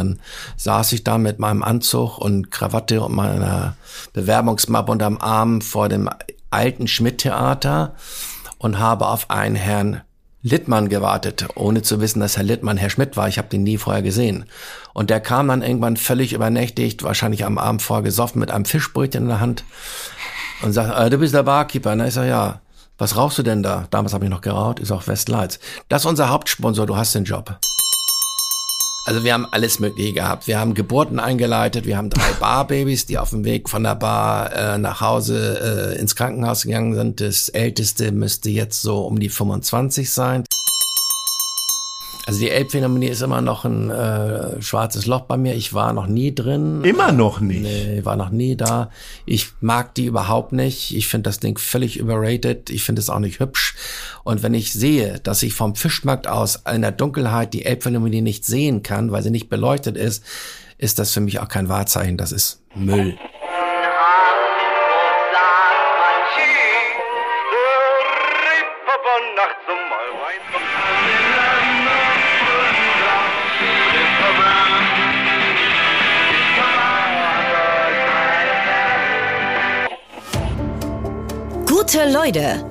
dann saß ich da mit meinem Anzug und Krawatte und meiner Bewerbungsmappe unterm Arm vor dem alten Schmidt-Theater und habe auf einen Herrn Littmann gewartet, ohne zu wissen, dass Herr Littmann Herr Schmidt war. Ich habe den nie vorher gesehen. Und der kam dann irgendwann völlig übernächtigt, wahrscheinlich am Abend vorher gesoffen, mit einem Fischbrötchen in der Hand und sagt, äh, du bist der Barkeeper. Na, ich sag, ja. Was rauchst du denn da? Damals habe ich noch geraucht, ist auch Westlights. Das ist unser Hauptsponsor, du hast den Job. Also wir haben alles Mögliche gehabt. Wir haben Geburten eingeleitet, wir haben drei Barbabys, die auf dem Weg von der Bar äh, nach Hause äh, ins Krankenhaus gegangen sind. Das älteste müsste jetzt so um die 25 sein. Also die Elbphilharmonie ist immer noch ein äh, schwarzes Loch bei mir. Ich war noch nie drin. Immer noch nicht? Nee, war noch nie da. Ich mag die überhaupt nicht. Ich finde das Ding völlig überrated. Ich finde es auch nicht hübsch. Und wenn ich sehe, dass ich vom Fischmarkt aus in der Dunkelheit die Elbphilharmonie nicht sehen kann, weil sie nicht beleuchtet ist, ist das für mich auch kein Wahrzeichen. Das ist Müll. Gute Leute.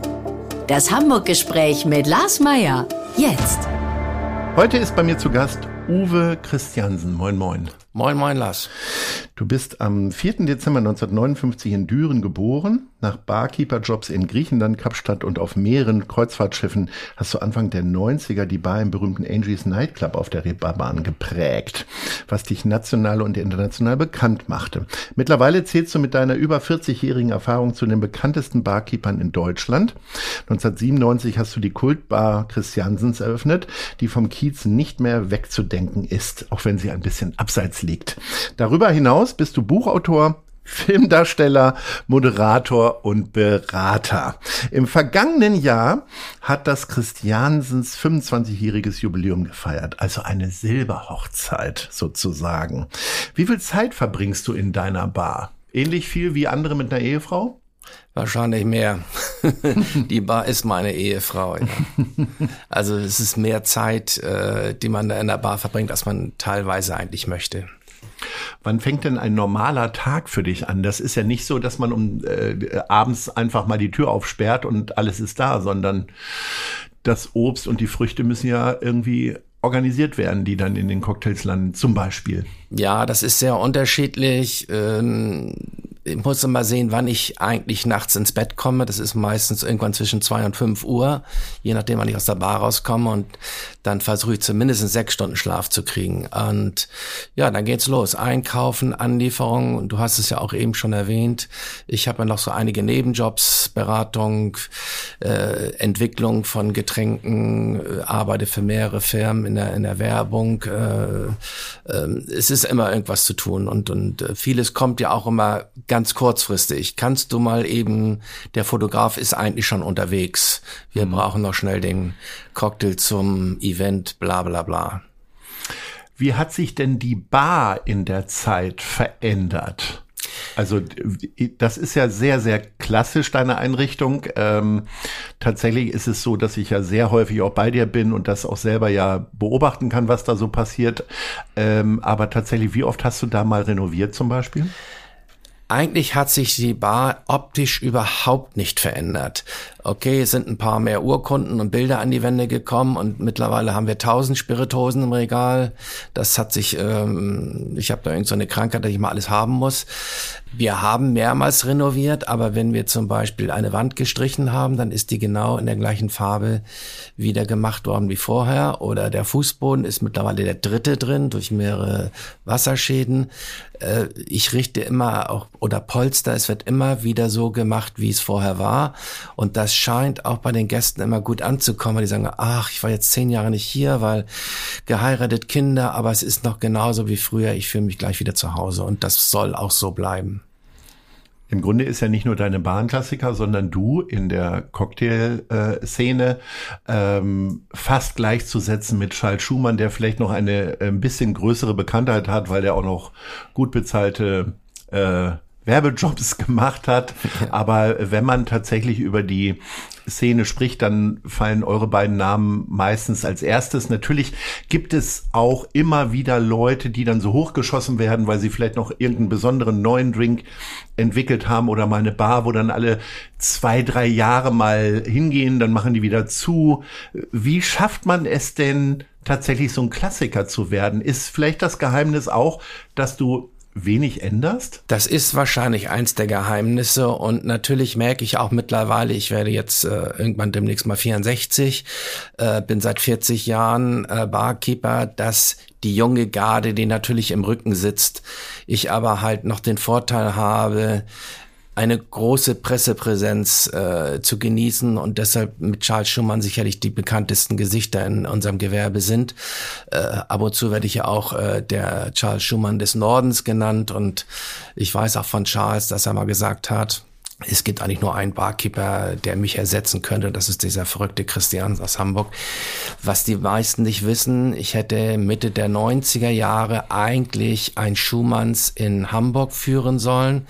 Das Hamburg-Gespräch mit Lars Meier. Jetzt. Heute ist bei mir zu Gast Uwe Christiansen. Moin, moin. Moin, moin, Lars. Du bist am 4. Dezember 1959 in Düren geboren. Nach Barkeeper-Jobs in Griechenland, Kapstadt und auf mehreren Kreuzfahrtschiffen hast du Anfang der 90er die Bar im berühmten Angie's Nightclub auf der Reeperbahn geprägt, was dich national und international bekannt machte. Mittlerweile zählst du mit deiner über 40-jährigen Erfahrung zu den bekanntesten Barkeepern in Deutschland. 1997 hast du die Kultbar Christiansens eröffnet, die vom Kiez nicht mehr wegzudenken ist, auch wenn sie ein bisschen abseits liegt. Darüber hinaus hinaus bist du Buchautor, Filmdarsteller, Moderator und Berater. Im vergangenen Jahr hat das Christiansens 25-jähriges Jubiläum gefeiert, also eine Silberhochzeit sozusagen. Wie viel Zeit verbringst du in deiner Bar? Ähnlich viel wie andere mit einer Ehefrau? Wahrscheinlich mehr. die Bar ist meine Ehefrau. Ja. Also es ist mehr Zeit, äh, die man in der Bar verbringt, als man teilweise eigentlich möchte. Wann fängt denn ein normaler Tag für dich an? Das ist ja nicht so, dass man um äh, abends einfach mal die Tür aufsperrt und alles ist da, sondern das Obst und die Früchte müssen ja irgendwie organisiert werden, die dann in den Cocktails landen, zum Beispiel. Ja, das ist sehr unterschiedlich. Ähm ich muss mal sehen, wann ich eigentlich nachts ins Bett komme. Das ist meistens irgendwann zwischen zwei und fünf Uhr, je nachdem, wann ich aus der Bar rauskomme. Und dann versuche ich zumindest sechs Stunden Schlaf zu kriegen. Und ja, dann geht's los. Einkaufen, Anlieferung. Du hast es ja auch eben schon erwähnt. Ich habe ja noch so einige Nebenjobs, Beratung, äh, Entwicklung von Getränken, äh, arbeite für mehrere Firmen in der, in der Werbung. Äh, äh, es ist immer irgendwas zu tun. Und, und äh, vieles kommt ja auch immer ganz kurzfristig. Kannst du mal eben, der Fotograf ist eigentlich schon unterwegs. Wir mhm. brauchen noch schnell den Cocktail zum Event, bla bla bla. Wie hat sich denn die Bar in der Zeit verändert? Also das ist ja sehr, sehr klassisch, deine Einrichtung. Ähm, tatsächlich ist es so, dass ich ja sehr häufig auch bei dir bin und das auch selber ja beobachten kann, was da so passiert. Ähm, aber tatsächlich, wie oft hast du da mal renoviert zum Beispiel? Eigentlich hat sich die Bar optisch überhaupt nicht verändert. Okay, es sind ein paar mehr Urkunden und Bilder an die Wände gekommen und mittlerweile haben wir tausend Spiritosen im Regal. Das hat sich, ähm, ich habe da irgend so eine Krankheit, dass ich mal alles haben muss. Wir haben mehrmals renoviert, aber wenn wir zum Beispiel eine Wand gestrichen haben, dann ist die genau in der gleichen Farbe wieder gemacht worden wie vorher. Oder der Fußboden ist mittlerweile der dritte drin durch mehrere Wasserschäden. Äh, ich richte immer auch, oder Polster, es wird immer wieder so gemacht, wie es vorher war. Und das scheint auch bei den Gästen immer gut anzukommen. Die sagen, ach, ich war jetzt zehn Jahre nicht hier, weil geheiratet Kinder, aber es ist noch genauso wie früher. Ich fühle mich gleich wieder zu Hause und das soll auch so bleiben. Im Grunde ist ja nicht nur deine Bahnklassiker, sondern du in der Cocktail-Szene ähm, fast gleichzusetzen mit Charles Schumann, der vielleicht noch eine ein bisschen größere Bekanntheit hat, weil der auch noch gut bezahlte äh, Werbejobs gemacht hat. Aber wenn man tatsächlich über die Szene spricht, dann fallen eure beiden Namen meistens als erstes. Natürlich gibt es auch immer wieder Leute, die dann so hochgeschossen werden, weil sie vielleicht noch irgendeinen besonderen neuen Drink entwickelt haben oder mal eine Bar, wo dann alle zwei, drei Jahre mal hingehen, dann machen die wieder zu. Wie schafft man es denn, tatsächlich so ein Klassiker zu werden? Ist vielleicht das Geheimnis auch, dass du wenig änderst? Das ist wahrscheinlich eins der Geheimnisse und natürlich merke ich auch mittlerweile, ich werde jetzt äh, irgendwann demnächst mal 64, äh, bin seit 40 Jahren äh, Barkeeper, dass die junge Garde, die natürlich im Rücken sitzt, ich aber halt noch den Vorteil habe, eine große Pressepräsenz äh, zu genießen und deshalb mit Charles Schumann sicherlich die bekanntesten Gesichter in unserem Gewerbe sind. Äh, ab und zu werde ich ja auch äh, der Charles Schumann des Nordens genannt und ich weiß auch von Charles, dass er mal gesagt hat, es gibt eigentlich nur einen Barkeeper, der mich ersetzen könnte. Das ist dieser verrückte Christian aus Hamburg. Was die meisten nicht wissen, ich hätte Mitte der 90er Jahre eigentlich ein Schumanns in Hamburg führen sollen.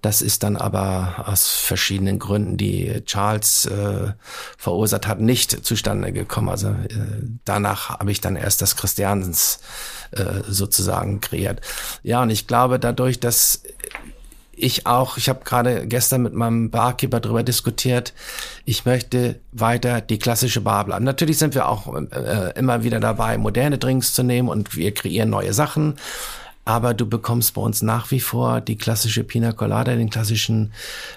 Das ist dann aber aus verschiedenen Gründen, die Charles äh, verursacht hat, nicht zustande gekommen. Also äh, danach habe ich dann erst das Christiansens äh, sozusagen kreiert. Ja, und ich glaube dadurch, dass ich auch, ich habe gerade gestern mit meinem Barkeeper darüber diskutiert, ich möchte weiter die klassische Bar bleiben. Natürlich sind wir auch äh, immer wieder dabei, moderne Drinks zu nehmen und wir kreieren neue Sachen. Aber du bekommst bei uns nach wie vor die klassische Pina Colada, den klassischen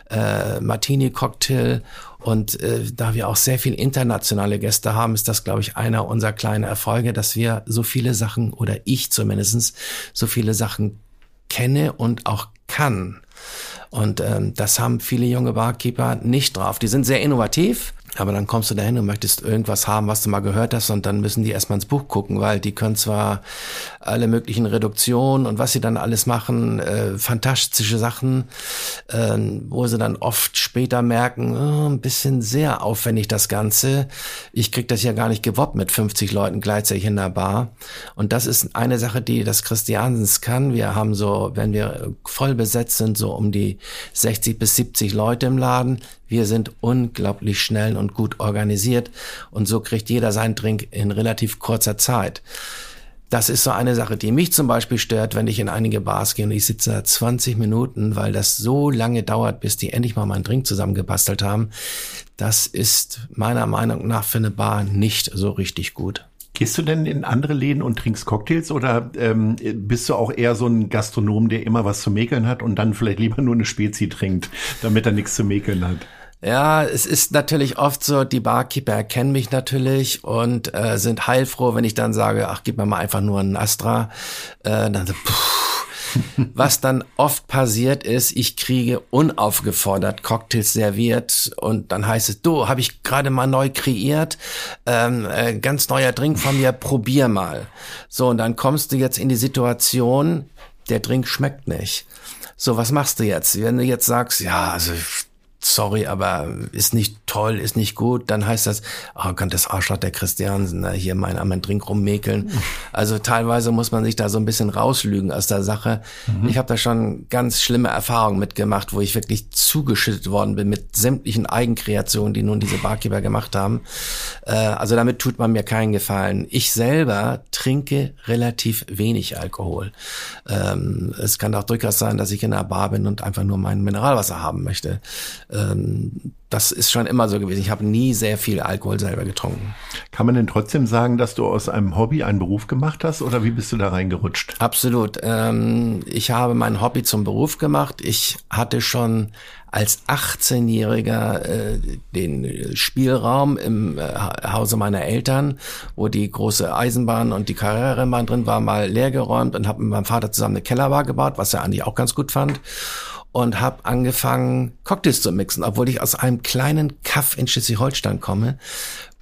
äh, Martini-Cocktail. Und äh, da wir auch sehr viel internationale Gäste haben, ist das, glaube ich, einer unserer kleinen Erfolge, dass wir so viele Sachen, oder ich zumindestens so viele Sachen kenne und auch kann. Und ähm, das haben viele junge Barkeeper nicht drauf. Die sind sehr innovativ, aber dann kommst du dahin und möchtest irgendwas haben, was du mal gehört hast und dann müssen die erstmal ins Buch gucken, weil die können zwar alle möglichen Reduktionen und was sie dann alles machen, äh, fantastische Sachen, äh, wo sie dann oft später merken, oh, ein bisschen sehr aufwendig das Ganze. Ich krieg das ja gar nicht gewoppt mit 50 Leuten gleichzeitig in der Bar. Und das ist eine Sache, die das Christiansens kann. Wir haben so, wenn wir voll besetzt sind, so um die 60 bis 70 Leute im Laden. Wir sind unglaublich schnell gut organisiert und so kriegt jeder seinen Drink in relativ kurzer Zeit. Das ist so eine Sache, die mich zum Beispiel stört, wenn ich in einige Bars gehe und ich sitze da 20 Minuten, weil das so lange dauert, bis die endlich mal meinen Drink zusammengebastelt haben. Das ist meiner Meinung nach für eine Bar nicht so richtig gut. Gehst du denn in andere Läden und trinkst Cocktails oder ähm, bist du auch eher so ein Gastronom, der immer was zu mäkeln hat und dann vielleicht lieber nur eine Spezi trinkt, damit er nichts zu mäkeln hat? Ja, es ist natürlich oft so, die Barkeeper erkennen mich natürlich und äh, sind heilfroh, wenn ich dann sage, ach, gib mir mal einfach nur einen Astra. Äh, dann so, Was dann oft passiert ist, ich kriege unaufgefordert Cocktails serviert und dann heißt es, du, habe ich gerade mal neu kreiert, ähm, äh, ganz neuer Drink von mir, probier mal. So, und dann kommst du jetzt in die Situation, der Drink schmeckt nicht. So, was machst du jetzt? Wenn du jetzt sagst, ja, also sorry, aber ist nicht toll, ist nicht gut, dann heißt das, oh Gott, das Arschloch der Christiansen, ne, hier mein am Drink rummäkeln. Also teilweise muss man sich da so ein bisschen rauslügen aus der Sache. Mhm. Ich habe da schon ganz schlimme Erfahrungen mitgemacht, wo ich wirklich zugeschüttet worden bin mit sämtlichen Eigenkreationen, die nun diese Barkeeper gemacht haben. Äh, also damit tut man mir keinen Gefallen. Ich selber trinke relativ wenig Alkohol. Ähm, es kann auch durchaus sein, dass ich in einer Bar bin und einfach nur mein Mineralwasser haben möchte ähm, das ist schon immer so gewesen. Ich habe nie sehr viel Alkohol selber getrunken. Kann man denn trotzdem sagen, dass du aus einem Hobby einen Beruf gemacht hast oder wie bist du da reingerutscht? Absolut. Ähm, ich habe mein Hobby zum Beruf gemacht. Ich hatte schon als 18-Jähriger äh, den Spielraum im äh, Hause meiner Eltern, wo die große Eisenbahn und die Karrierebahn drin war, mal leergeräumt und habe mit meinem Vater zusammen eine Kellerbar gebaut, was er eigentlich auch ganz gut fand und habe angefangen, Cocktails zu mixen, obwohl ich aus einem kleinen Kaff in Schleswig-Holstein komme,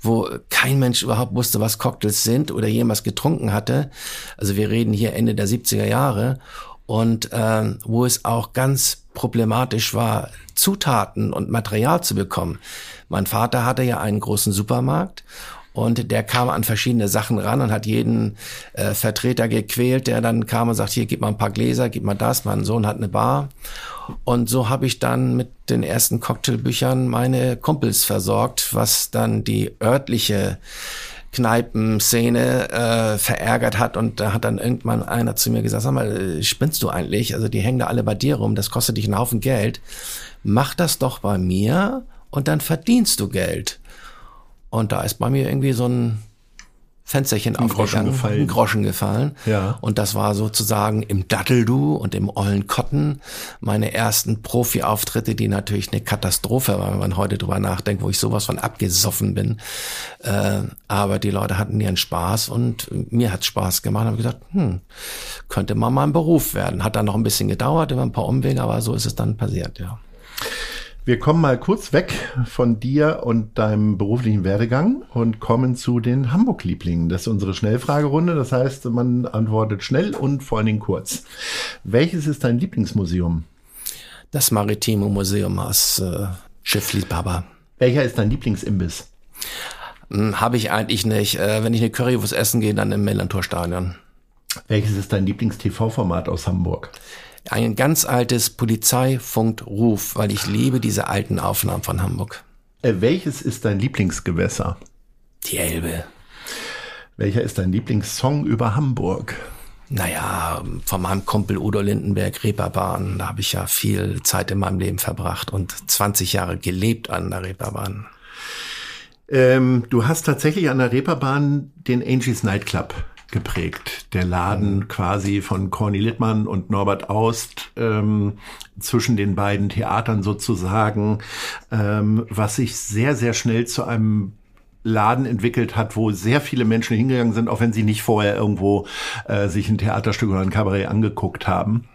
wo kein Mensch überhaupt wusste, was Cocktails sind oder jemals getrunken hatte. Also wir reden hier Ende der 70er Jahre und äh, wo es auch ganz problematisch war, Zutaten und Material zu bekommen. Mein Vater hatte ja einen großen Supermarkt Und der kam an verschiedene Sachen ran und hat jeden äh, Vertreter gequält, der dann kam und sagt, hier, gib mal ein paar Gläser, gib mal das. Mein Sohn hat eine Bar. Und so habe ich dann mit den ersten Cocktailbüchern meine Kumpels versorgt, was dann die örtliche Kneipenszene äh, verärgert hat und da hat dann irgendwann einer zu mir gesagt, sag mal, äh, spinnst du eigentlich? Also die hängen da alle bei dir rum, das kostet dich einen Haufen Geld. Mach das doch bei mir und dann verdienst du Geld. Und da ist bei mir irgendwie so ein Fensterchen ein Groschen gefallen. ein Groschen gefallen. Ja. Und das war sozusagen im Datteldu und im Ollen Cotton meine ersten Profi-Auftritte, die natürlich eine Katastrophe waren, wenn man heute drüber nachdenkt, wo ich sowas von abgesoffen bin. Äh, aber die Leute hatten ihren Spaß und mir hat Spaß gemacht. Habe gesagt, hm, könnte mal mein Beruf werden. Hat dann noch ein bisschen gedauert, über ein paar Umwege, aber so ist es dann passiert, ja. Wir kommen mal kurz weg von dir und deinem beruflichen Werdegang und kommen zu den Hamburg-Lieblingen. Das ist unsere Schnellfragerunde. Das heißt, man antwortet schnell und vor allen Dingen kurz. Welches ist dein Lieblingsmuseum? Das Maritime Museum aus äh, Schiffliebhaber. Welcher ist dein Lieblingsimbiss? Hm, Habe ich eigentlich nicht. Äh, wenn ich eine Currywurst essen gehe, dann im Millantor-Stadion. Welches ist dein Lieblings-TV-Format aus Hamburg? Ein ganz altes Polizeifunkruf, weil ich liebe diese alten Aufnahmen von Hamburg. Äh, welches ist dein Lieblingsgewässer? Die Elbe. Welcher ist dein Lieblingssong über Hamburg? Naja, von meinem Kumpel Udo Lindenberg, Reeperbahn, da habe ich ja viel Zeit in meinem Leben verbracht und 20 Jahre gelebt an der Reeperbahn. Ähm, du hast tatsächlich an der Reeperbahn den Angie's Nightclub geprägt. Der Laden mhm. quasi von Corny Littmann und Norbert Aust ähm, zwischen den beiden Theatern sozusagen, ähm, was sich sehr, sehr schnell zu einem Laden entwickelt hat, wo sehr viele Menschen hingegangen sind, auch wenn sie nicht vorher irgendwo äh, sich ein Theaterstück oder ein Kabarett angeguckt haben.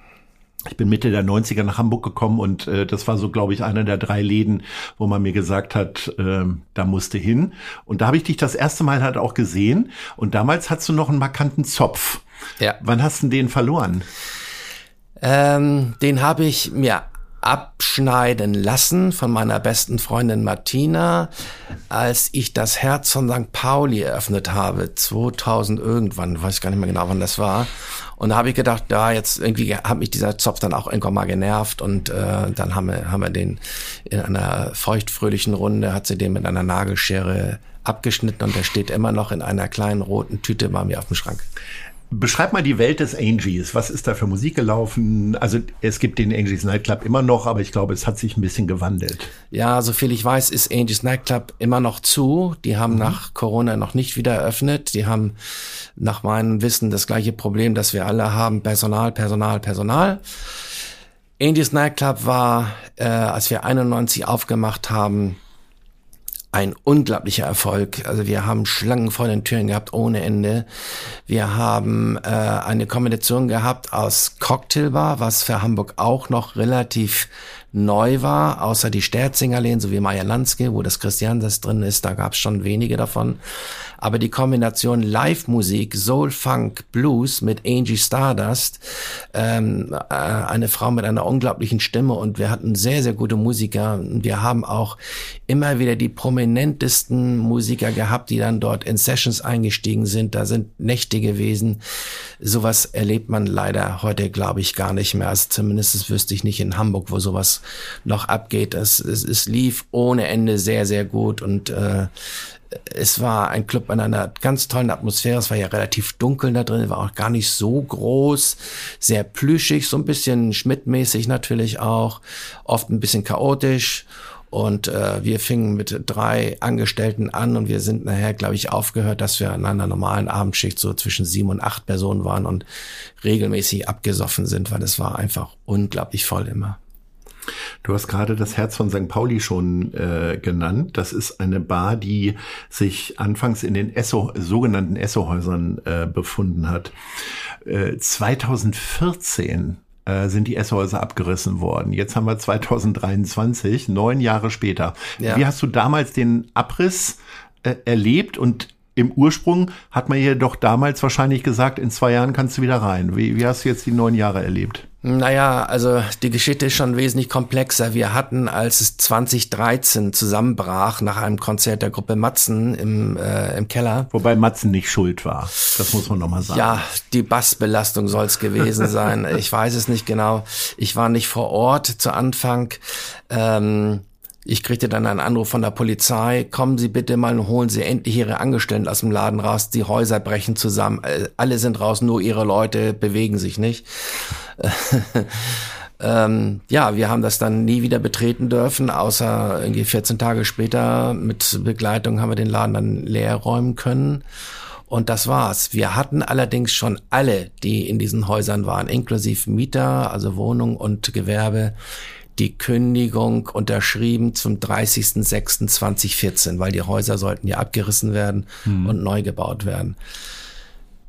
Ich bin Mitte der 90er nach Hamburg gekommen und äh, das war so, glaube ich, einer der drei Läden, wo man mir gesagt hat, äh, da musste hin. Und da habe ich dich das erste Mal halt auch gesehen. Und damals hattest du noch einen markanten Zopf. Ja. Wann hast du den verloren? Ähm, den habe ich mir abschneiden lassen von meiner besten Freundin Martina, als ich das Herz von St. Pauli eröffnet habe, 2000 irgendwann, weiß ich gar nicht mehr genau, wann das war. Und da habe ich gedacht, da jetzt irgendwie hat mich dieser Zopf dann auch irgendwann mal genervt und äh, dann haben wir, haben wir den in einer feuchtfröhlichen Runde, hat sie den mit einer Nagelschere abgeschnitten und der steht immer noch in einer kleinen roten Tüte bei mir auf dem Schrank. Beschreib mal die Welt des Angies. Was ist da für Musik gelaufen? Also es gibt den Angies Nightclub immer noch, aber ich glaube, es hat sich ein bisschen gewandelt. Ja, soviel ich weiß, ist Angies Nightclub immer noch zu. Die haben mhm. nach Corona noch nicht wieder eröffnet. Die haben nach meinem Wissen das gleiche Problem, das wir alle haben. Personal, Personal, Personal. Angies Nightclub war, äh, als wir 91 aufgemacht haben, ein unglaublicher Erfolg. Also wir haben Schlangen vor den Türen gehabt ohne Ende. Wir haben äh, eine Kombination gehabt aus Cocktailbar, was für Hamburg auch noch relativ neu war, außer die Sterzingerlehn sowie Maya Lanske, wo das Christiansens drin ist, da gab es schon wenige davon. Aber die Kombination Live-Musik, Soul, Funk, Blues mit Angie Stardust, ähm, äh, eine Frau mit einer unglaublichen Stimme und wir hatten sehr, sehr gute Musiker. Wir haben auch immer wieder die prominentesten Musiker gehabt, die dann dort in Sessions eingestiegen sind. Da sind Nächte gewesen. Sowas erlebt man leider heute, glaube ich, gar nicht mehr. Also zumindest wüsste ich nicht in Hamburg, wo sowas noch abgeht. Es, es, es lief ohne Ende sehr, sehr gut und äh, es war ein Club in einer ganz tollen Atmosphäre. Es war ja relativ dunkel da drin, war auch gar nicht so groß, sehr plüschig, so ein bisschen Schmidt-mäßig natürlich auch, oft ein bisschen chaotisch. Und äh, wir fingen mit drei Angestellten an und wir sind nachher, glaube ich, aufgehört, dass wir an einer normalen Abendschicht so zwischen sieben und acht Personen waren und regelmäßig abgesoffen sind, weil es war einfach unglaublich voll immer. Du hast gerade das Herz von St. Pauli schon äh, genannt. Das ist eine Bar, die sich anfangs in den Esso, sogenannten Esso-Häusern äh, befunden hat. Äh, 2014 äh, sind die Esshäuser abgerissen worden. Jetzt haben wir 2023, neun Jahre später. Ja. Wie hast du damals den Abriss äh, erlebt und im Ursprung hat man jedoch damals wahrscheinlich gesagt, in zwei Jahren kannst du wieder rein. Wie, wie hast du jetzt die neun Jahre erlebt? Naja, also die Geschichte ist schon wesentlich komplexer. Wir hatten, als es 2013 zusammenbrach nach einem Konzert der Gruppe Matzen im, äh, im Keller. Wobei Matzen nicht schuld war. Das muss man nochmal sagen. Ja, die Bassbelastung soll es gewesen sein. ich weiß es nicht genau. Ich war nicht vor Ort zu Anfang. Ähm, ich kriegte dann einen Anruf von der Polizei, kommen Sie bitte mal und holen Sie endlich Ihre Angestellten aus dem Laden raus, die Häuser brechen zusammen, äh, alle sind raus, nur Ihre Leute bewegen sich nicht. ähm, ja, wir haben das dann nie wieder betreten dürfen, außer irgendwie 14 Tage später mit Begleitung haben wir den Laden dann leer räumen können. Und das war's. Wir hatten allerdings schon alle, die in diesen Häusern waren, inklusive Mieter, also Wohnung und Gewerbe, die Kündigung unterschrieben zum 30.06.2014, weil die Häuser sollten ja abgerissen werden hm. und neu gebaut werden.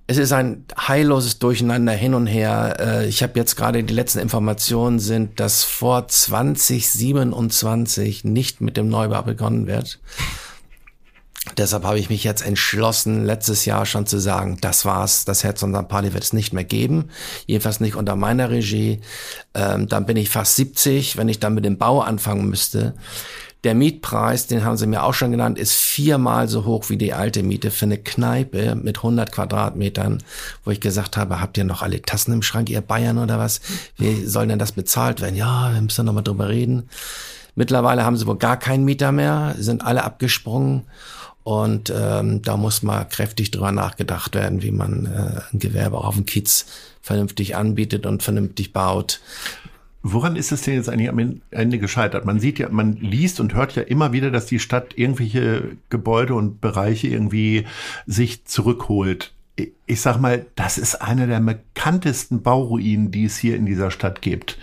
Es ist ein heilloses Durcheinander hin und her. Äh, ich habe jetzt gerade die letzten Informationen sind, dass vor 2027 nicht mit dem Neubau begonnen wird. Deshalb habe ich mich jetzt entschlossen, letztes Jahr schon zu sagen, das war's, das Herz und St. Wird es nicht mehr geben. Jedenfalls nicht unter meiner Regie. Ähm, dann bin ich fast 70, wenn ich dann mit dem Bau anfangen müsste. Der Mietpreis, den haben sie mir auch schon genannt, ist viermal so hoch wie die alte Miete für eine Kneipe mit 100 Quadratmetern, wo ich gesagt habe, habt ihr noch alle Tassen im Schrank, ihr Bayern oder was? Wie soll denn das bezahlt werden? Ja, wir müssen noch mal drüber reden. Mittlerweile haben sie wohl gar keinen Mieter mehr, sind alle abgesprungen. Und ähm, da muss mal kräftig drüber nachgedacht werden, wie man äh, ein Gewerbe auf dem Kiez vernünftig anbietet und vernünftig baut. Woran ist es denn jetzt eigentlich am Ende gescheitert? Man sieht ja, man liest und hört ja immer wieder, dass die Stadt irgendwelche Gebäude und Bereiche irgendwie sich zurückholt. Ich sag mal, das ist einer der bekanntesten Bauruinen, die es hier in dieser Stadt gibt,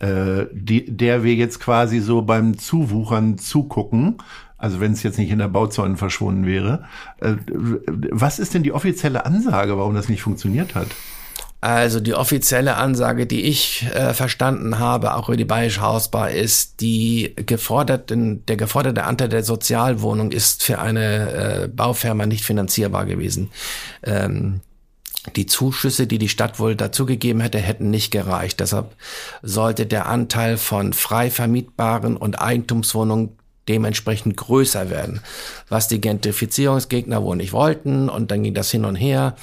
äh, die, der wir jetzt quasi so beim Zuwuchern zugucken also wenn es jetzt nicht in der Bauzäune verschwunden wäre. Äh, was ist denn die offizielle Ansage, warum das nicht funktioniert hat? Also die offizielle Ansage, die ich äh, verstanden habe, auch über die Bayerische Hausbar, ist, die geforderten, der geforderte Anteil der Sozialwohnung ist für eine äh, Baufirma nicht finanzierbar gewesen. Ähm, die Zuschüsse, die die Stadt wohl dazugegeben hätte, hätten nicht gereicht. Deshalb sollte der Anteil von frei vermietbaren und Eigentumswohnungen dementsprechend größer werden, was die Gentrifizierungsgegner wohl nicht wollten und dann ging das hin und her.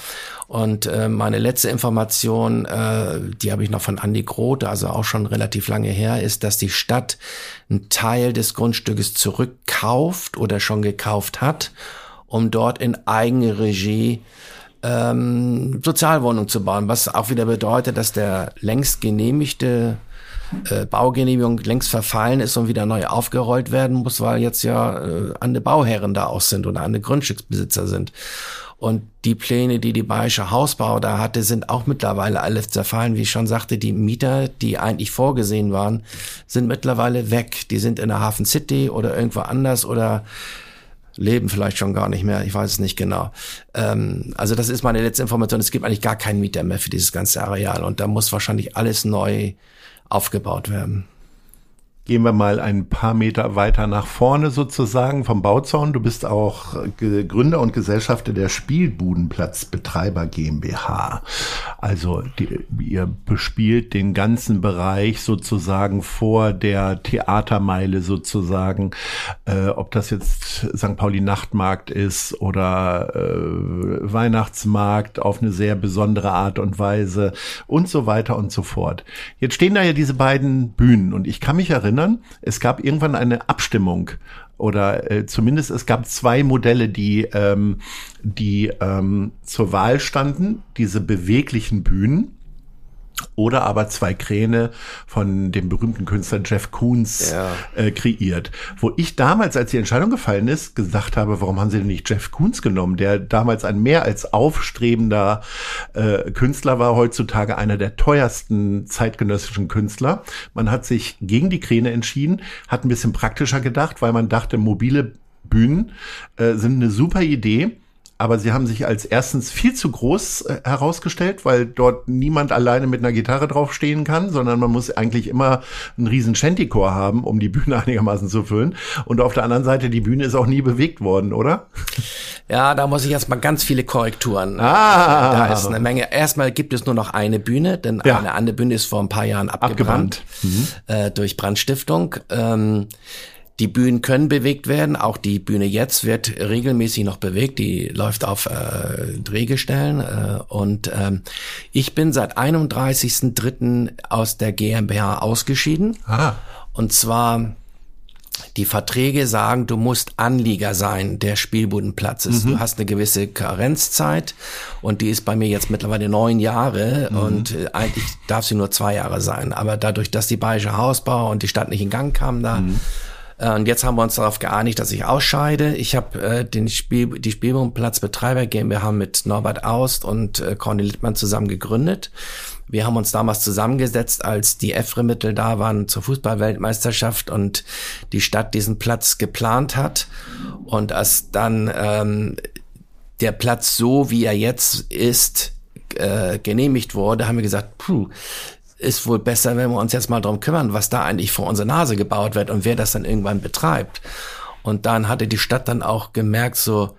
Und äh, meine letzte Information, äh, die habe ich noch von Andy Grote, also auch schon relativ lange her, ist, dass die Stadt einen Teil des Grundstückes zurückkauft oder schon gekauft hat, um dort in eigene Regie ähm, Sozialwohnungen zu bauen, was auch wieder bedeutet, dass der längst genehmigte äh, Baugenehmigung längst verfallen ist und wieder neu aufgerollt werden muss, weil jetzt ja äh, andere Bauherren da auch sind oder andere Grundstücksbesitzer sind. Und die Pläne, die die Bayerische Hausbau da hatte, sind auch mittlerweile alle zerfallen. Wie ich schon sagte, die Mieter, die eigentlich vorgesehen waren, sind mittlerweile weg. Die sind in der Hafen City oder irgendwo anders oder leben vielleicht schon gar nicht mehr. Ich weiß es nicht genau. Ähm, also das ist meine letzte Information. Es gibt eigentlich gar keinen Mieter mehr für dieses ganze Areal und da muss wahrscheinlich alles neu aufgebaut werden. Gehen wir mal ein paar Meter weiter nach vorne sozusagen vom Bauzaun. Du bist auch Gründer und Gesellschafter der Spielbudenplatzbetreiber GmbH. Also die, ihr bespielt den ganzen Bereich sozusagen vor der Theatermeile sozusagen, äh, ob das jetzt St. Pauli Nachtmarkt ist oder äh, Weihnachtsmarkt auf eine sehr besondere Art und Weise und so weiter und so fort. Jetzt stehen da ja diese beiden Bühnen und ich kann mich erinnern, erinnern, es gab irgendwann eine Abstimmung oder äh, zumindest es gab zwei Modelle, die, ähm, die ähm, zur Wahl standen, diese beweglichen Bühnen oder aber zwei Kräne von dem berühmten Künstler Jeff Koons ja. äh, kreiert. Wo ich damals, als die Entscheidung gefallen ist, gesagt habe, warum haben sie denn nicht Jeff Koons genommen, der damals ein mehr als aufstrebender äh, Künstler war, heutzutage einer der teuersten zeitgenössischen Künstler. Man hat sich gegen die Kräne entschieden, hat ein bisschen praktischer gedacht, weil man dachte, mobile Bühnen äh, sind eine super Idee aber sie haben sich als erstens viel zu groß äh, herausgestellt, weil dort niemand alleine mit einer Gitarre draufstehen kann, sondern man muss eigentlich immer einen riesen Shantychor haben, um die Bühne einigermaßen zu füllen. Und auf der anderen Seite, die Bühne ist auch nie bewegt worden, oder? Ja, da muss ich erstmal ganz viele Korrekturen. Ah. Da ist eine Menge. Erstmal gibt es nur noch eine Bühne, denn Ja. eine andere Bühne ist vor ein paar Jahren abgebrannt, Abgebrannt. Äh, durch Brandstiftung. Ähm, die Bühnen können bewegt werden. Auch die Bühne jetzt wird regelmäßig noch bewegt. Die läuft auf äh, Drehgestellen. Äh, und ähm, ich bin seit 31.03. aus der GmbH ausgeschieden. Ah. Und zwar die Verträge sagen, du musst Anlieger sein der Spielbudenplatzes. Du hast eine gewisse Karenzzeit und die ist bei mir jetzt mittlerweile neun Jahre und äh, eigentlich darf sie nur zwei Jahre sein. Aber dadurch, dass die Bayerische Hausbau und die Stadt nicht in Gang kamen da, äh, und jetzt haben wir uns darauf geeinigt, dass ich ausscheide. Ich habe äh, den Spiel, die Spielbudenplatzbetreiber GmbH mit Norbert Aust und äh, Corny Littmann zusammen gegründet. Wir haben uns damals zusammengesetzt, als die EFRE-Mittel da waren zur Fußballweltmeisterschaft und die Stadt diesen Platz geplant hat. Und als dann ähm, der Platz so, wie er jetzt ist, äh, genehmigt wurde, haben wir gesagt, puh, ist wohl besser, wenn wir uns jetzt mal drum kümmern, was da eigentlich vor unsere Nase gebaut wird und wer das dann irgendwann betreibt. Und dann hatte die Stadt dann auch gemerkt, so,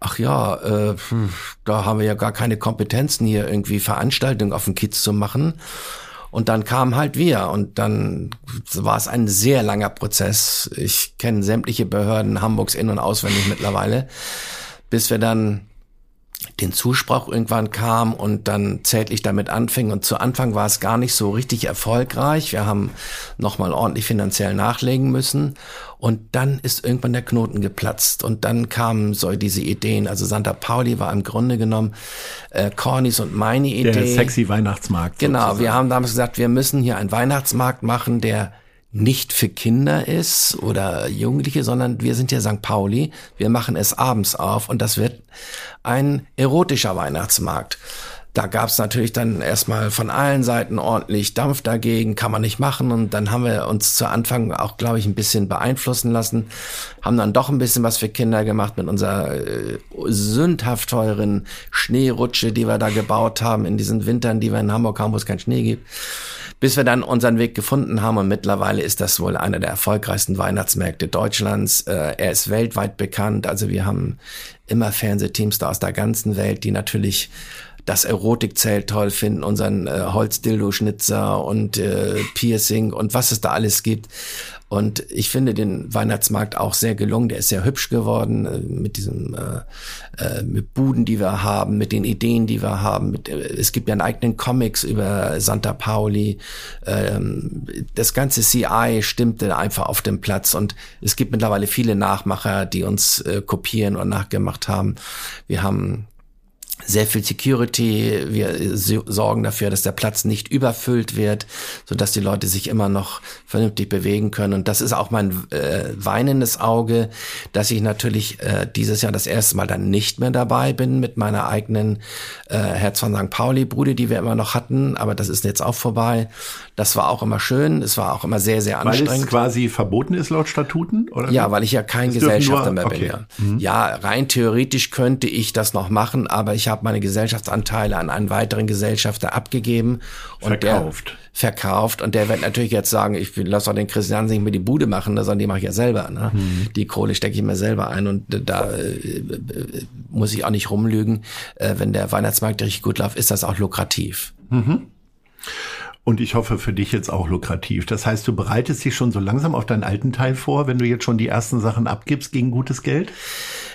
ach ja, äh, hm, da haben wir ja gar keine Kompetenzen hier irgendwie Veranstaltungen auf dem Kiez zu machen. Und dann kamen halt wir und dann war es ein sehr langer Prozess. Ich kenne sämtliche Behörden Hamburgs in- und auswendig mittlerweile, bis wir dann den Zuspruch irgendwann kam und dann zärtlich damit anfing. Und zu Anfang war es gar nicht so richtig erfolgreich. Wir haben nochmal ordentlich finanziell nachlegen müssen. Und dann ist irgendwann der Knoten geplatzt. Und dann kamen so diese Ideen. Also Santa Pauli war im Grunde genommen äh, Cornys und meine Idee. Der sexy Weihnachtsmarkt. Genau, sozusagen. wir haben damals gesagt, wir müssen hier einen Weihnachtsmarkt machen, der nicht für Kinder ist oder Jugendliche, sondern wir sind ja St. Pauli. Wir machen es abends auf und das wird ein erotischer Weihnachtsmarkt. Da gab es natürlich dann erstmal von allen Seiten ordentlich Dampf dagegen, kann man nicht machen. Und dann haben wir uns zu Anfang auch, glaube ich, ein bisschen beeinflussen lassen, haben dann doch ein bisschen was für Kinder gemacht mit unserer äh, sündhaft teuren Schneerutsche, die wir da gebaut haben in diesen Wintern, die wir in Hamburg haben, wo es keinen Schnee gibt bis wir dann unseren Weg gefunden haben und mittlerweile ist das wohl einer der erfolgreichsten Weihnachtsmärkte Deutschlands. Äh, er ist weltweit bekannt, also wir haben immer Fernsehteams da aus der ganzen Welt, die natürlich das Erotikzelt toll finden, unseren äh, Holzdildo-Schnitzer und äh, Piercing und was es da alles gibt. Und ich finde den Weihnachtsmarkt auch sehr gelungen. Der ist sehr hübsch geworden äh, mit diesem äh, äh, mit Buden, die wir haben, mit den Ideen, die wir haben. Mit, äh, es gibt ja einen eigenen Comics über Santa Pauli. Ähm, das ganze CI stimmte einfach auf dem Platz und es gibt mittlerweile viele Nachmacher, die uns äh, kopieren und nachgemacht haben. Wir haben sehr viel Security. Wir so- sorgen dafür, dass der Platz nicht überfüllt wird, so dass die Leute sich immer noch vernünftig bewegen können. Und das ist auch mein äh, weinendes Auge, dass ich natürlich äh, dieses Jahr das erste Mal dann nicht mehr dabei bin mit meiner eigenen äh, Herz von St. Pauli Bude, die wir immer noch hatten. Aber das ist jetzt auch vorbei. Das war auch immer schön. Es war auch immer sehr, sehr Weil es anstrengend. quasi verboten ist laut Statuten? Oder? Ja, weil ich ja kein Gesellschafter nur- mehr bin. okay. Mhm. Ja. ja, rein theoretisch könnte ich das noch machen, aber ich habe meine Gesellschaftsanteile an einen weiteren Gesellschafter abgegeben und Verkauft. der verkauft und der wird natürlich jetzt sagen, ich lasse doch den Christian nicht mehr die Bude machen, sondern die mache ich ja selber. Ne? Mhm. Die Kohle stecke ich mir selber ein und da äh, äh, muss ich auch nicht rumlügen. Äh, wenn der Weihnachtsmarkt richtig gut läuft, ist das auch lukrativ. Und ich hoffe für dich jetzt auch lukrativ. Das heißt, du bereitest dich schon so langsam auf deinen alten Teil vor, wenn du jetzt schon die ersten Sachen abgibst gegen gutes Geld?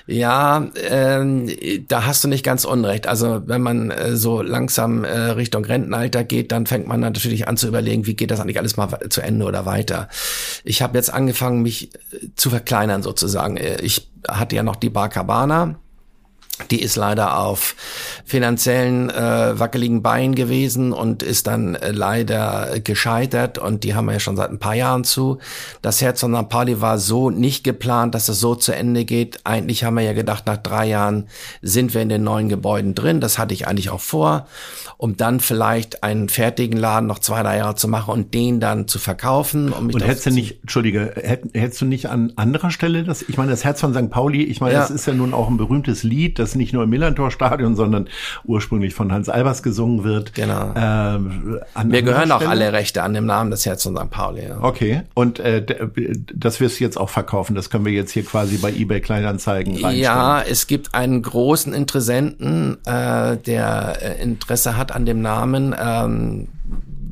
Ja, ähm, da hast du nicht ganz unrecht. Also wenn man äh, so langsam äh, Richtung Rentenalter geht, dann fängt man natürlich an zu überlegen, wie geht das eigentlich alles mal zu Ende oder weiter. Ich habe jetzt angefangen, mich äh, zu verkleinern sozusagen. Äh, Ich hatte ja noch die Bar Cabana. Die ist leider auf finanziellen äh, wackeligen Beinen gewesen und ist dann äh, leider gescheitert und die haben wir ja schon seit ein paar Jahren zu. Das Herz von St. Pauli war so nicht geplant, dass es so zu Ende geht. Eigentlich haben wir ja gedacht, nach drei Jahren sind wir in den neuen Gebäuden drin. Das hatte ich eigentlich auch vor, um dann vielleicht einen fertigen Laden noch zwei, drei Jahre zu machen und den dann zu verkaufen. Um Und hättest du nicht, Entschuldige, hätt, hättest du nicht an anderer Stelle das, ich meine, das Herz von St. Pauli, ich meine, Ja. das ist ja nun auch ein berühmtes Lied, das nicht nur im Millantor-Stadion, sondern ursprünglich von Hans Albers gesungen wird. Genau. Ähm, Wir gehören auch alle Rechte an dem Namen des Herz von St. Pauli. Ja. Okay. Und äh, das wirst du jetzt auch verkaufen. Das können wir jetzt hier quasi bei eBay Kleinanzeigen reinstellen. Ja, es gibt einen großen Interessenten, äh, der äh, Interesse hat an dem Namen. Ähm,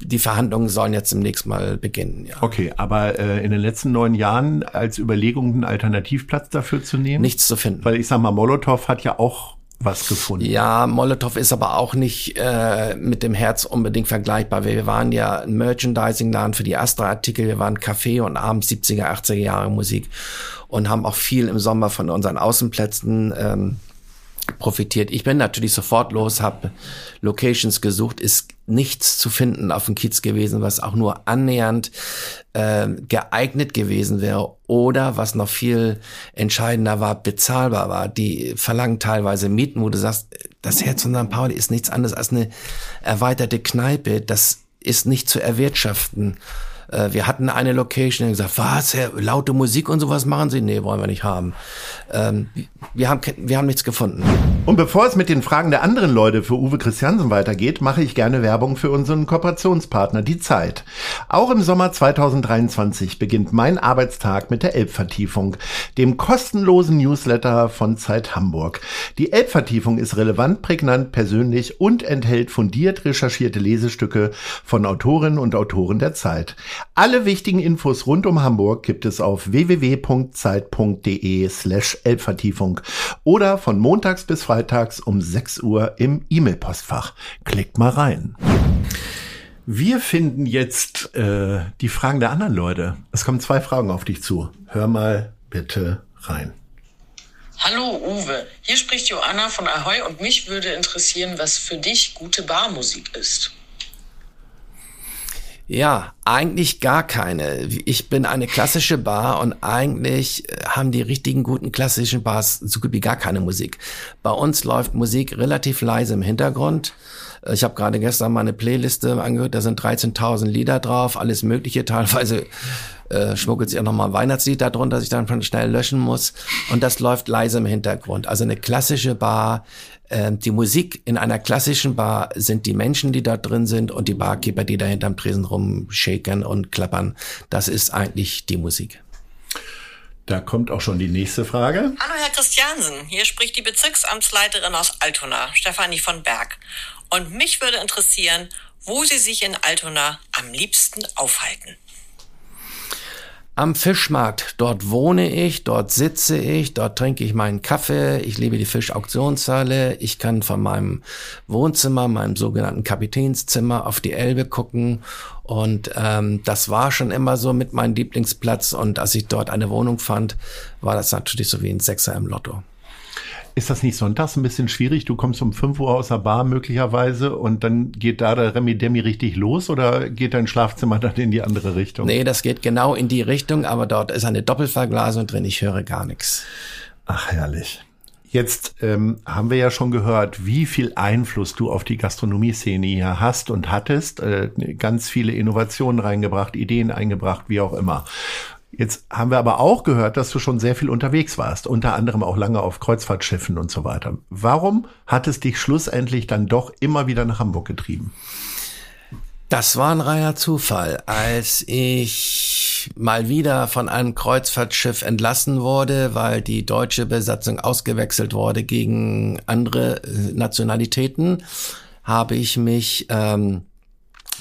die Verhandlungen sollen jetzt demnächst mal beginnen. Ja. Okay, aber äh, in den letzten neun Jahren als Überlegung einen Alternativplatz dafür zu nehmen? Nichts zu finden. Weil ich sag mal, Molotow hat ja auch was gefunden. Ja, Molotow ist aber auch nicht äh, mit dem Herz unbedingt vergleichbar. Wir waren ja ein Merchandising-Laden für die Astra-Artikel, wir waren Café und abends 70er, 80er Jahre Musik und haben auch viel im Sommer von unseren Außenplätzen ähm, profitiert. Ich bin natürlich sofort los, habe Locations gesucht, ist nichts zu finden auf dem Kiez gewesen, was auch nur annähernd äh, geeignet gewesen wäre oder was noch viel entscheidender war, bezahlbar war. Die verlangen teilweise Mieten, wo du sagst, das Herz von St. Pauli ist nichts anderes als eine erweiterte Kneipe. Das ist nicht zu erwirtschaften. Äh, wir hatten eine Location, die gesagt, was, Herr, laute Musik und sowas machen Sie? Nee, wollen wir nicht haben. Ähm, wir, haben wir haben nichts gefunden. Und bevor es mit den Fragen der anderen Leute für Uwe Christiansen weitergeht, mache ich gerne Werbung für unseren Kooperationspartner, die Zeit. Auch im Sommer 2023 beginnt mein Arbeitstag mit der Elbvertiefung, dem kostenlosen Newsletter von Zeit Hamburg. Die Elbvertiefung ist relevant, prägnant, persönlich und enthält fundiert recherchierte Lesestücke von Autorinnen und Autoren der Zeit. Alle wichtigen Infos rund um Hamburg gibt es auf www.zeit.de slash Elbvertiefung oder von montags bis freitags um 6 Uhr im E-Mail-Postfach. Klickt mal rein. Wir finden jetzt äh, die Fragen der anderen Leute. Es kommen zwei Fragen auf dich zu. Hör mal bitte rein. Hallo Uwe, hier spricht Joanna von Ahoy und mich würde interessieren, was für dich gute Barmusik ist. Ja, eigentlich gar keine. Ich bin eine klassische Bar und eigentlich äh, haben die richtigen guten klassischen Bars so gut wie gar keine Musik. Bei uns läuft Musik relativ leise im Hintergrund. Ich habe gerade gestern meine Playliste angehört, da sind 13.000 Lieder drauf, alles mögliche, teilweise äh, schmuggelt sich auch nochmal ein Weihnachtslied darunter, das ich dann schnell löschen muss. Und das läuft leise im Hintergrund. Also eine klassische Bar ähm, die Musik in einer klassischen Bar sind die Menschen, die da drin sind und die Barkeeper, die da hinterm Tresen rumshaken und klappern. Das ist eigentlich die Musik. Da kommt auch schon die nächste Frage. Hallo Herr Christiansen, hier spricht die Bezirksamtsleiterin aus Altona, Stefanie von Berg. Und mich würde interessieren, wo Sie sich in Altona am liebsten aufhalten am Fischmarkt. Dort wohne ich, dort sitze ich, dort trinke ich meinen Kaffee, ich liebe die Fischauktionshalle, ich kann von meinem Wohnzimmer, meinem sogenannten Kapitänszimmer auf die Elbe gucken und ähm, das war schon immer so mit meinem Lieblingsplatz und als ich dort eine Wohnung fand, war das natürlich so wie ein Sechser im Lotto. Ist das nicht sonntags ein bisschen schwierig? Du kommst um 5 Uhr aus der Bar möglicherweise und dann geht da der Remi Demi richtig los oder geht dein Schlafzimmer dann in die andere Richtung? Nee, das geht genau in die Richtung, aber dort ist eine Doppelverglasung drin, ich höre gar nichts. Ach, herrlich. Jetzt ähm, haben wir ja schon gehört, wie viel Einfluss du auf die Gastronomie-Szene hier hast und hattest. Äh, ganz viele Innovationen reingebracht, Ideen eingebracht, wie auch immer. Jetzt haben wir aber auch gehört, dass du schon sehr viel unterwegs warst, unter anderem auch lange auf Kreuzfahrtschiffen und so weiter. Warum hat es dich schlussendlich dann doch immer wieder nach Hamburg getrieben? Das war ein reiner Zufall. Als ich mal wieder von einem Kreuzfahrtschiff entlassen wurde, weil die deutsche Besatzung ausgewechselt wurde gegen andere äh, Nationalitäten, habe ich mich ähm,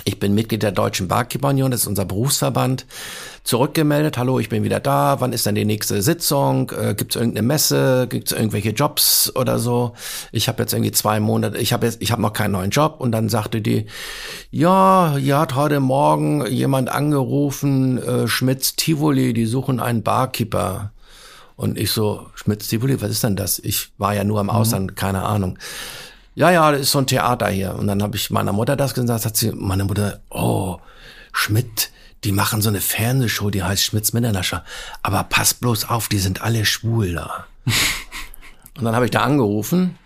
ich bin Mitglied der Deutschen Barkeeper Union, das ist unser Berufsverband, zurückgemeldet. Hallo, ich bin wieder da. Wann ist denn die nächste Sitzung? Äh, Gibt es irgendeine Messe? Gibt es irgendwelche Jobs oder so? Ich habe jetzt irgendwie zwei Monate, ich habe jetzt, ich habe noch keinen neuen Job. Und dann sagte die, ja, hier hat heute Morgen jemand angerufen, äh, Schmitz Tivoli, die suchen einen Barkeeper. Und ich so, Schmitz Tivoli, was ist denn das? Ich war ja nur im mhm. Ausland, mhm. keine Ahnung ja, ja, das ist so ein Theater hier. Und dann habe ich meiner Mutter das gesagt, hat sie, meine Mutter, oh, Schmidt, die machen so eine Fernsehshow, die heißt Schmidts Mitternascher. Aber pass bloß auf, die sind alle schwul da. und dann habe ich da angerufen.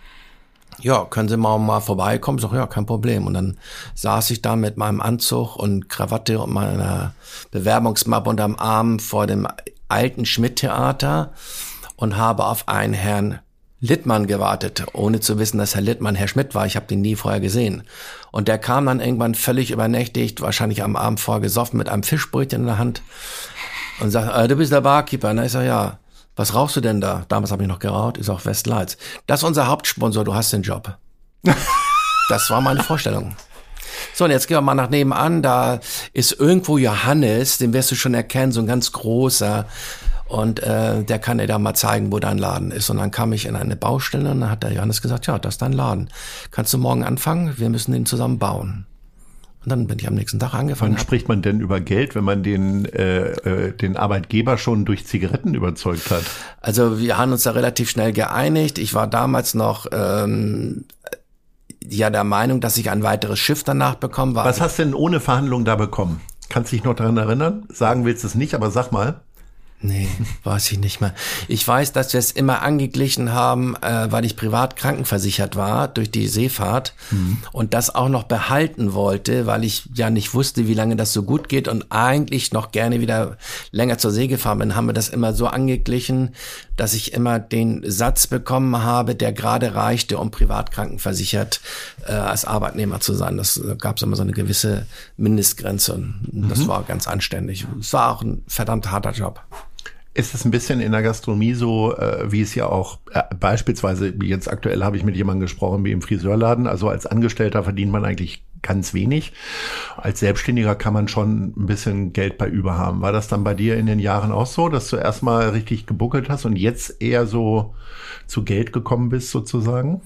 Ja, können Sie mal, mal vorbeikommen? Ich sag, ja, kein Problem. Und dann saß ich da mit meinem Anzug und Krawatte und meiner Bewerbungsmappe unterm Arm vor dem alten Schmidt-Theater und habe auf einen Herrn Littmann gewartet, ohne zu wissen, dass Herr Littmann Herr Schmidt war. Ich habe den nie vorher gesehen. Und der kam dann irgendwann völlig übernächtigt, wahrscheinlich am Abend vorher gesoffen, mit einem Fischbrötchen in der Hand und sagt, äh, du bist der Barkeeper. Na, ich sag, ja. Was rauchst du denn da? Damals habe ich noch geraucht, ist auch Westlights. Das ist unser Hauptsponsor, du hast den Job. das war meine Vorstellung. So, und jetzt gehen wir mal nach nebenan. Da ist irgendwo Johannes, den wirst du schon erkennen, so ein ganz großer. Und äh, der kann dir da mal zeigen, wo dein Laden ist. Und dann kam ich in eine Baustelle und dann hat der Johannes gesagt, ja, das ist dein Laden. Kannst du morgen anfangen? Wir müssen den zusammen bauen. Und dann bin ich am nächsten Tag angefangen. Wann spricht man denn über Geld, wenn man den, äh, äh, den Arbeitgeber schon durch Zigaretten überzeugt hat? Also wir haben uns da relativ schnell geeinigt. Ich war damals noch ähm, ja der Meinung, dass ich ein weiteres Schiff danach bekommen war. Was hast du denn ohne Verhandlung da bekommen? Kannst dich noch daran erinnern? Sagen willst du es nicht, aber sag mal. Nee, weiß ich nicht mehr. Ich weiß, dass wir es immer angeglichen haben, äh, weil ich privat krankenversichert war durch die Seefahrt mhm. und das auch noch behalten wollte, weil ich ja nicht wusste, wie lange das so gut geht und eigentlich noch gerne wieder länger zur See gefahren bin, haben wir das immer so angeglichen, dass ich immer den Satz bekommen habe, der gerade reichte, um privat krankenversichert äh, als Arbeitnehmer zu sein. Das äh, gab es immer so eine gewisse Mindestgrenze und das mhm. war ganz anständig. Es war auch ein verdammt harter Job. Ist es ein bisschen in der Gastronomie so, äh, wie es ja auch äh, beispielsweise, jetzt aktuell habe ich mit jemandem gesprochen wie im Friseurladen, also als Angestellter verdient man eigentlich ganz wenig. Als Selbstständiger kann man schon ein bisschen Geld bei über haben. War das dann bei dir in den Jahren auch so, dass du erstmal richtig gebuckelt hast und jetzt eher so zu Geld gekommen bist sozusagen?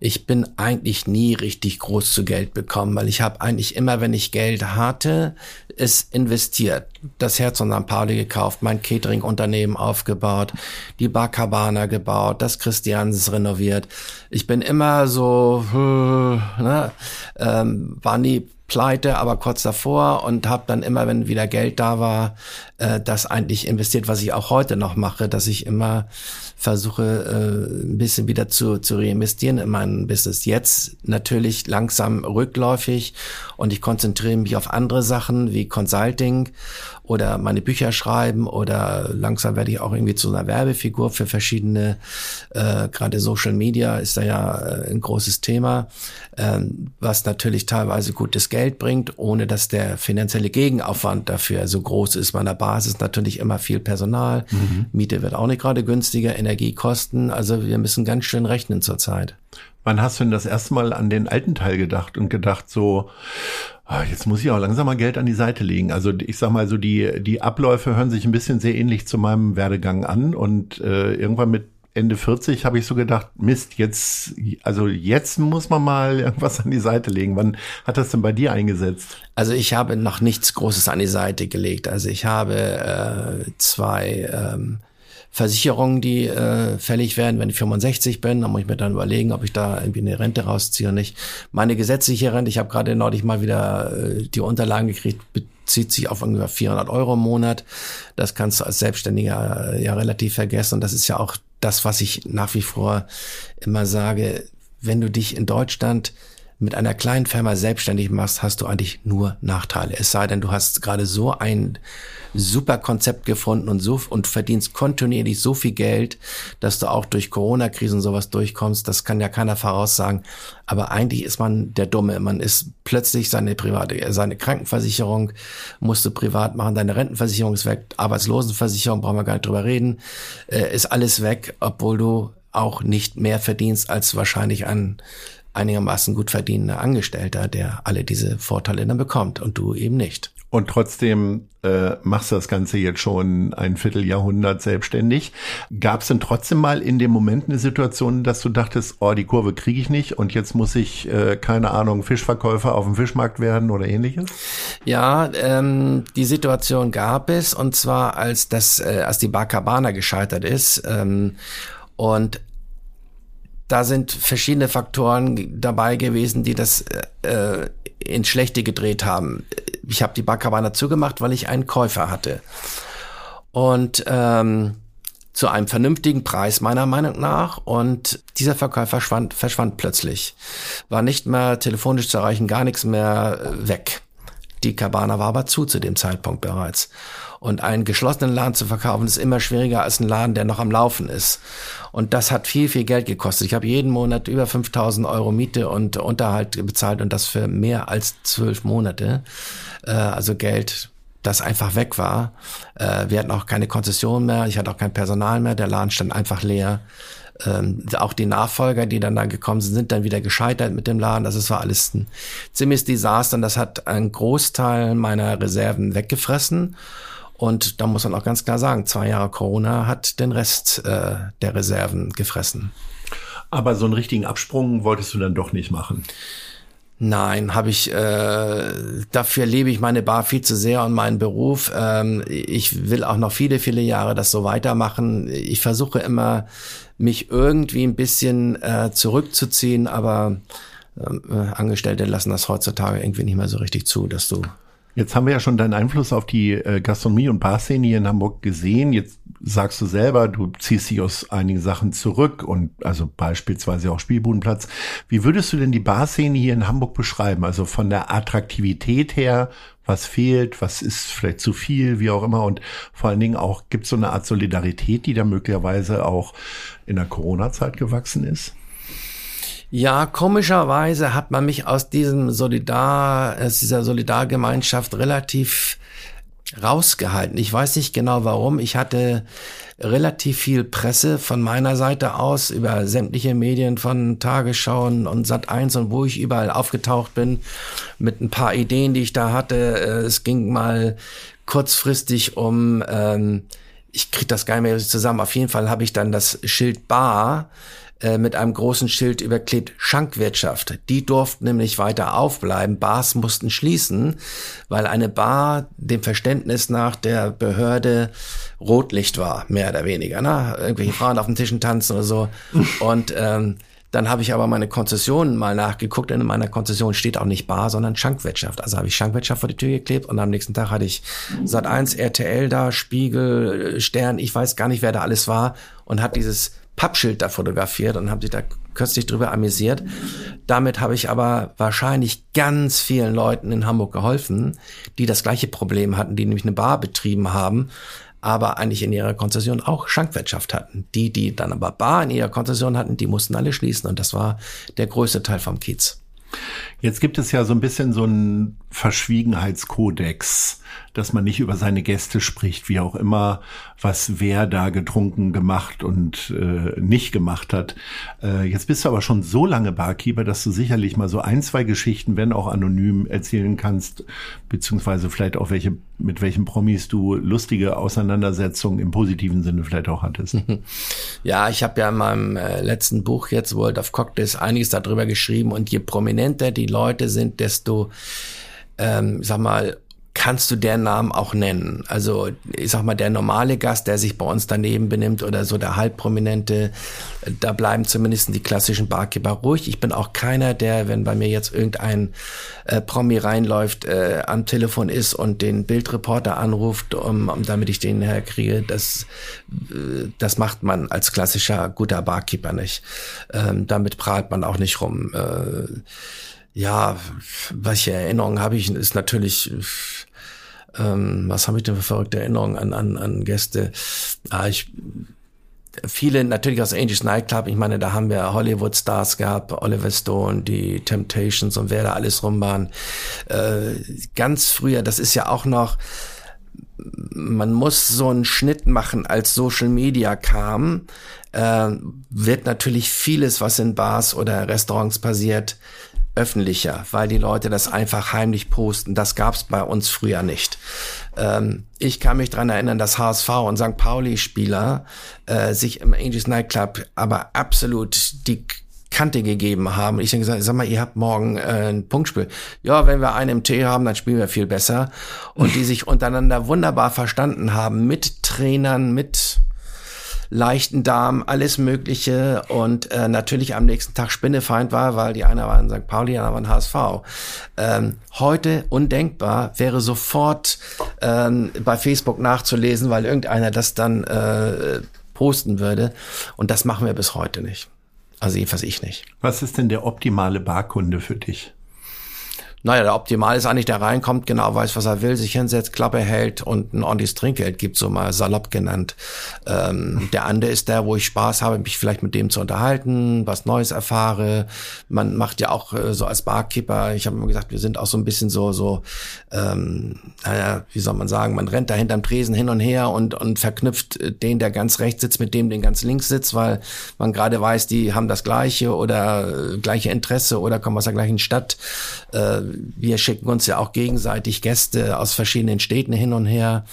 Ich bin eigentlich nie richtig groß zu Geld bekommen, weil ich habe eigentlich immer, wenn ich Geld hatte, es investiert. Das Herz und St. Pauli gekauft, mein Catering-Unternehmen aufgebaut, die Bar Cabana gebaut, das Christians renoviert. Ich bin immer so, ne, ähm, war nie pleite, aber kurz davor und habe dann immer, wenn wieder Geld da war, äh, das eigentlich investiert, was ich auch heute noch mache, dass ich immer versuche, äh, ein bisschen wieder zu, zu reinvestieren in mein Business. Jetzt natürlich langsam rückläufig und ich konzentriere mich auf andere Sachen wie Consulting oder meine Bücher schreiben oder langsam werde ich auch irgendwie zu einer Werbefigur für verschiedene, äh, gerade Social Media ist da ja äh, ein großes Thema, äh, was natürlich teilweise gutes Geld bringt, ohne dass der finanzielle Gegenaufwand dafür so groß ist. Bei der Basis natürlich immer viel Personal, mhm. Miete wird auch nicht gerade günstiger, Energiekosten. Also wir müssen ganz schön rechnen zurzeit. Wann hast du denn das erste Mal an den alten Teil gedacht und gedacht so, ah, jetzt muss ich auch langsam mal Geld an die Seite legen. Also ich sag mal so, die, die Abläufe hören sich ein bisschen sehr ähnlich zu meinem Werdegang an und äh, irgendwann mit Ende 40 habe ich so gedacht, Mist, jetzt, also jetzt muss man mal irgendwas an die Seite legen. Wann hat das denn bei dir eingesetzt? Also ich habe noch nichts Großes an die Seite gelegt. Also ich habe äh, zwei ähm, Versicherungen, die äh, fällig werden, wenn ich 65 bin. Dann muss ich mir dann überlegen, ob ich da irgendwie eine Rente rausziehe oder nicht. Meine gesetzliche Rente, ich habe gerade neulich mal wieder äh, die Unterlagen gekriegt, bezieht sich auf ungefähr 400 Euro im Monat. Das kannst du als Selbstständiger äh, ja relativ vergessen. Und das ist ja auch das, was ich nach wie vor immer sage. Wenn du dich in Deutschland mit einer kleinen Firma selbstständig machst, hast du eigentlich nur Nachteile. Es sei denn, du hast gerade so ein super Konzept gefunden und so und verdienst kontinuierlich so viel Geld, dass du auch durch Corona-Krisen sowas durchkommst. Das kann ja keiner voraussagen. Aber eigentlich ist man der Dumme. Man ist plötzlich seine private, seine Krankenversicherung musst du privat machen, deine Rentenversicherung ist weg, Arbeitslosenversicherung brauchen wir gar nicht drüber reden, äh, ist alles weg, obwohl du auch nicht mehr verdienst als wahrscheinlich ein einigermaßen gut verdienender Angestellter, der alle diese Vorteile dann bekommt und du eben nicht. Und trotzdem äh, machst du das Ganze jetzt schon ein Vierteljahrhundert selbstständig. Gab es denn trotzdem mal in dem Moment eine Situation, dass du dachtest, oh, die Kurve kriege ich nicht und jetzt muss ich, äh, keine Ahnung, Fischverkäufer auf dem Fischmarkt werden oder ähnliches? Ja, ähm, die Situation gab es und zwar als das, äh, als die Bar Cabana gescheitert ist. Ähm, und da sind verschiedene Faktoren dabei gewesen, die das äh, ins Schlechte gedreht haben. Ich habe die Barkabana zugemacht, weil ich einen Käufer hatte. Und ähm, zu einem vernünftigen Preis meiner Meinung nach. Und dieser Verkäufer verschwand, verschwand plötzlich. War nicht mehr telefonisch zu erreichen, gar nichts mehr äh, weg. Die Cabana war aber zu zu dem Zeitpunkt bereits. Und einen geschlossenen Laden zu verkaufen ist immer schwieriger als ein Laden, der noch am Laufen ist. Und das hat viel, viel Geld gekostet. Ich habe jeden Monat über 5000 Euro Miete und Unterhalt bezahlt und das für mehr als zwölf Monate. Äh, also Geld, das einfach weg war. Äh, wir hatten auch keine Konzession mehr. Ich hatte auch kein Personal mehr. Der Laden stand einfach leer. Ähm, auch die Nachfolger, die dann da gekommen sind, sind dann wieder gescheitert mit dem Laden. Also es war alles ein ziemliches Desaster und das hat einen Großteil meiner Reserven weggefressen. Und da muss man auch ganz klar sagen, zwei Jahre Corona hat den Rest äh, der Reserven gefressen. Aber so einen richtigen Absprung wolltest du dann doch nicht machen. Nein, habe ich. Äh, dafür lebe ich meine Bar viel zu sehr und meinen Beruf. Ähm, ich will auch noch viele, viele Jahre das so weitermachen. Ich versuche immer, mich irgendwie ein bisschen äh, zurückzuziehen, aber ähm, äh, Angestellte lassen das heutzutage irgendwie nicht mehr so richtig zu, dass du Jetzt haben wir ja schon deinen Einfluss auf die äh, Gastronomie und Barszene hier in Hamburg gesehen. Jetzt sagst du selber, du ziehst dich aus einigen Sachen zurück und also beispielsweise auch Spielbudenplatz. Wie würdest du denn die Barszene hier in Hamburg beschreiben? Also von der Attraktivität her, was fehlt, was ist vielleicht zu viel, wie auch immer. Und vor allen Dingen auch, gibt es so eine Art Solidarität, die da möglicherweise auch in der Corona-Zeit gewachsen ist? Ja, komischerweise hat man mich aus diesem Solidar, aus dieser Solidargemeinschaft relativ rausgehalten. Ich weiß nicht genau warum. Ich hatte relativ viel Presse von meiner Seite aus über sämtliche Medien von Tagesschauen und Sat 1 und wo ich überall aufgetaucht bin mit ein paar Ideen, die ich da hatte. Äh, es ging mal kurzfristig um, ähm, ich krieg das gar nicht mehr zusammen. Auf jeden Fall habe ich dann das Schild Bar äh, mit einem großen Schild überklebt Schankwirtschaft. Die durften nämlich weiter aufbleiben. Bars mussten schließen, weil eine Bar dem Verständnis nach der Behörde Rotlicht war, mehr oder weniger. Ne? Irgendwelche Frauen auf den Tischen tanzen oder so. Und ähm, dann habe ich aber meine Konzessionen mal nachgeguckt. In meiner Konzession steht auch nicht Bar, sondern Schankwirtschaft. Also habe ich Schankwirtschaft vor die Tür geklebt und am nächsten Tag hatte ich Sat 1, RTL da, Spiegel, Stern, ich weiß gar nicht, wer da alles war und hat dieses Pappschild da fotografiert und haben sich da kürzlich drüber amüsiert. Damit habe ich aber wahrscheinlich ganz vielen Leuten in Hamburg geholfen, die das gleiche Problem hatten, die nämlich eine Bar betrieben haben, aber eigentlich in ihrer Konzession auch Schankwirtschaft hatten. Die, die dann aber Bar in ihrer Konzession hatten, die mussten alle schließen und das war der größte Teil vom Kiez. Jetzt gibt es ja so ein bisschen so einen Verschwiegenheitskodex, dass man nicht über seine Gäste spricht, wie auch immer, was wer da getrunken, gemacht und äh, nicht gemacht hat. Äh, jetzt bist du aber schon so lange Barkeeper, dass du sicherlich mal so ein, zwei Geschichten, wenn auch anonym, erzählen kannst, beziehungsweise vielleicht auch welche, mit welchen Promis du lustige Auseinandersetzungen im positiven Sinne vielleicht auch hattest. Ja, ich habe ja in meinem äh, letzten Buch jetzt World of Cocktails einiges darüber geschrieben und je prominenter die Leute sind, desto ähm, sag mal, kannst du deren Namen auch nennen. Also ich sag mal, der normale Gast, der sich bei uns daneben benimmt oder so der halbprominente, da bleiben zumindest die klassischen Barkeeper ruhig. Ich bin auch keiner, der, wenn bei mir jetzt irgendein äh, Promi reinläuft, äh, am Telefon ist und den Bildreporter anruft, um, um damit ich den herkriege. Das, äh, das macht man als klassischer guter Barkeeper nicht. Ähm, damit prahlt man auch nicht rum. Äh, ja, welche Erinnerungen habe ich, ist natürlich, ähm, was habe ich denn für verrückte Erinnerungen an, an, an Gäste? Ah, ich, viele natürlich aus Angels Nightclub, ich meine, da haben wir Hollywood-Stars gehabt, Oliver Stone, die Temptations und wer da alles rum waren. Äh, ganz früher, das ist ja auch noch, man muss so einen Schnitt machen, als Social Media kam, äh, wird natürlich vieles, was in Bars oder Restaurants passiert, öffentlicher, weil die Leute das einfach heimlich posten. Das gab's bei uns früher nicht. Ähm, ich kann mich dran erinnern, dass HSV und St. Pauli-Spieler äh, sich im Angels Nightclub aber absolut die Kante gegeben haben. Ich denke, sag mal, ihr habt morgen äh, ein Punktspiel. Ja, wenn wir einen im Tee haben, dann spielen wir viel besser. Und die sich untereinander wunderbar verstanden haben mit Trainern, mit leichten Darm, alles Mögliche und äh, natürlich am nächsten Tag Spinnefeind war, weil die einer war in St. Pauli, die andere war in HSV. Ähm, heute undenkbar wäre sofort ähm, bei Facebook nachzulesen, weil irgendeiner das dann äh, posten würde und das machen wir bis heute nicht. Also jedenfalls ich nicht. Was ist denn der optimale Barkunde für dich? Naja, der Optimal ist eigentlich, der reinkommt, genau weiß, was er will, sich hinsetzt, Klappe hält und ein ordentliches Trinkgeld gibt, so mal salopp genannt. Ähm, der andere ist der, wo ich Spaß habe, mich vielleicht mit dem zu unterhalten, was Neues erfahre. Man macht ja auch äh, so als Barkeeper, ich habe immer gesagt, wir sind auch so ein bisschen so, so, ähm, naja, wie soll man sagen, man rennt da hinterm Tresen hin und her und, und verknüpft den, der ganz rechts sitzt, mit dem, den ganz links sitzt, weil man gerade weiß, die haben das gleiche oder äh, gleiche Interesse oder kommen aus der gleichen Stadt. Äh, wir schicken uns ja auch gegenseitig Gäste aus verschiedenen Städten hin und her.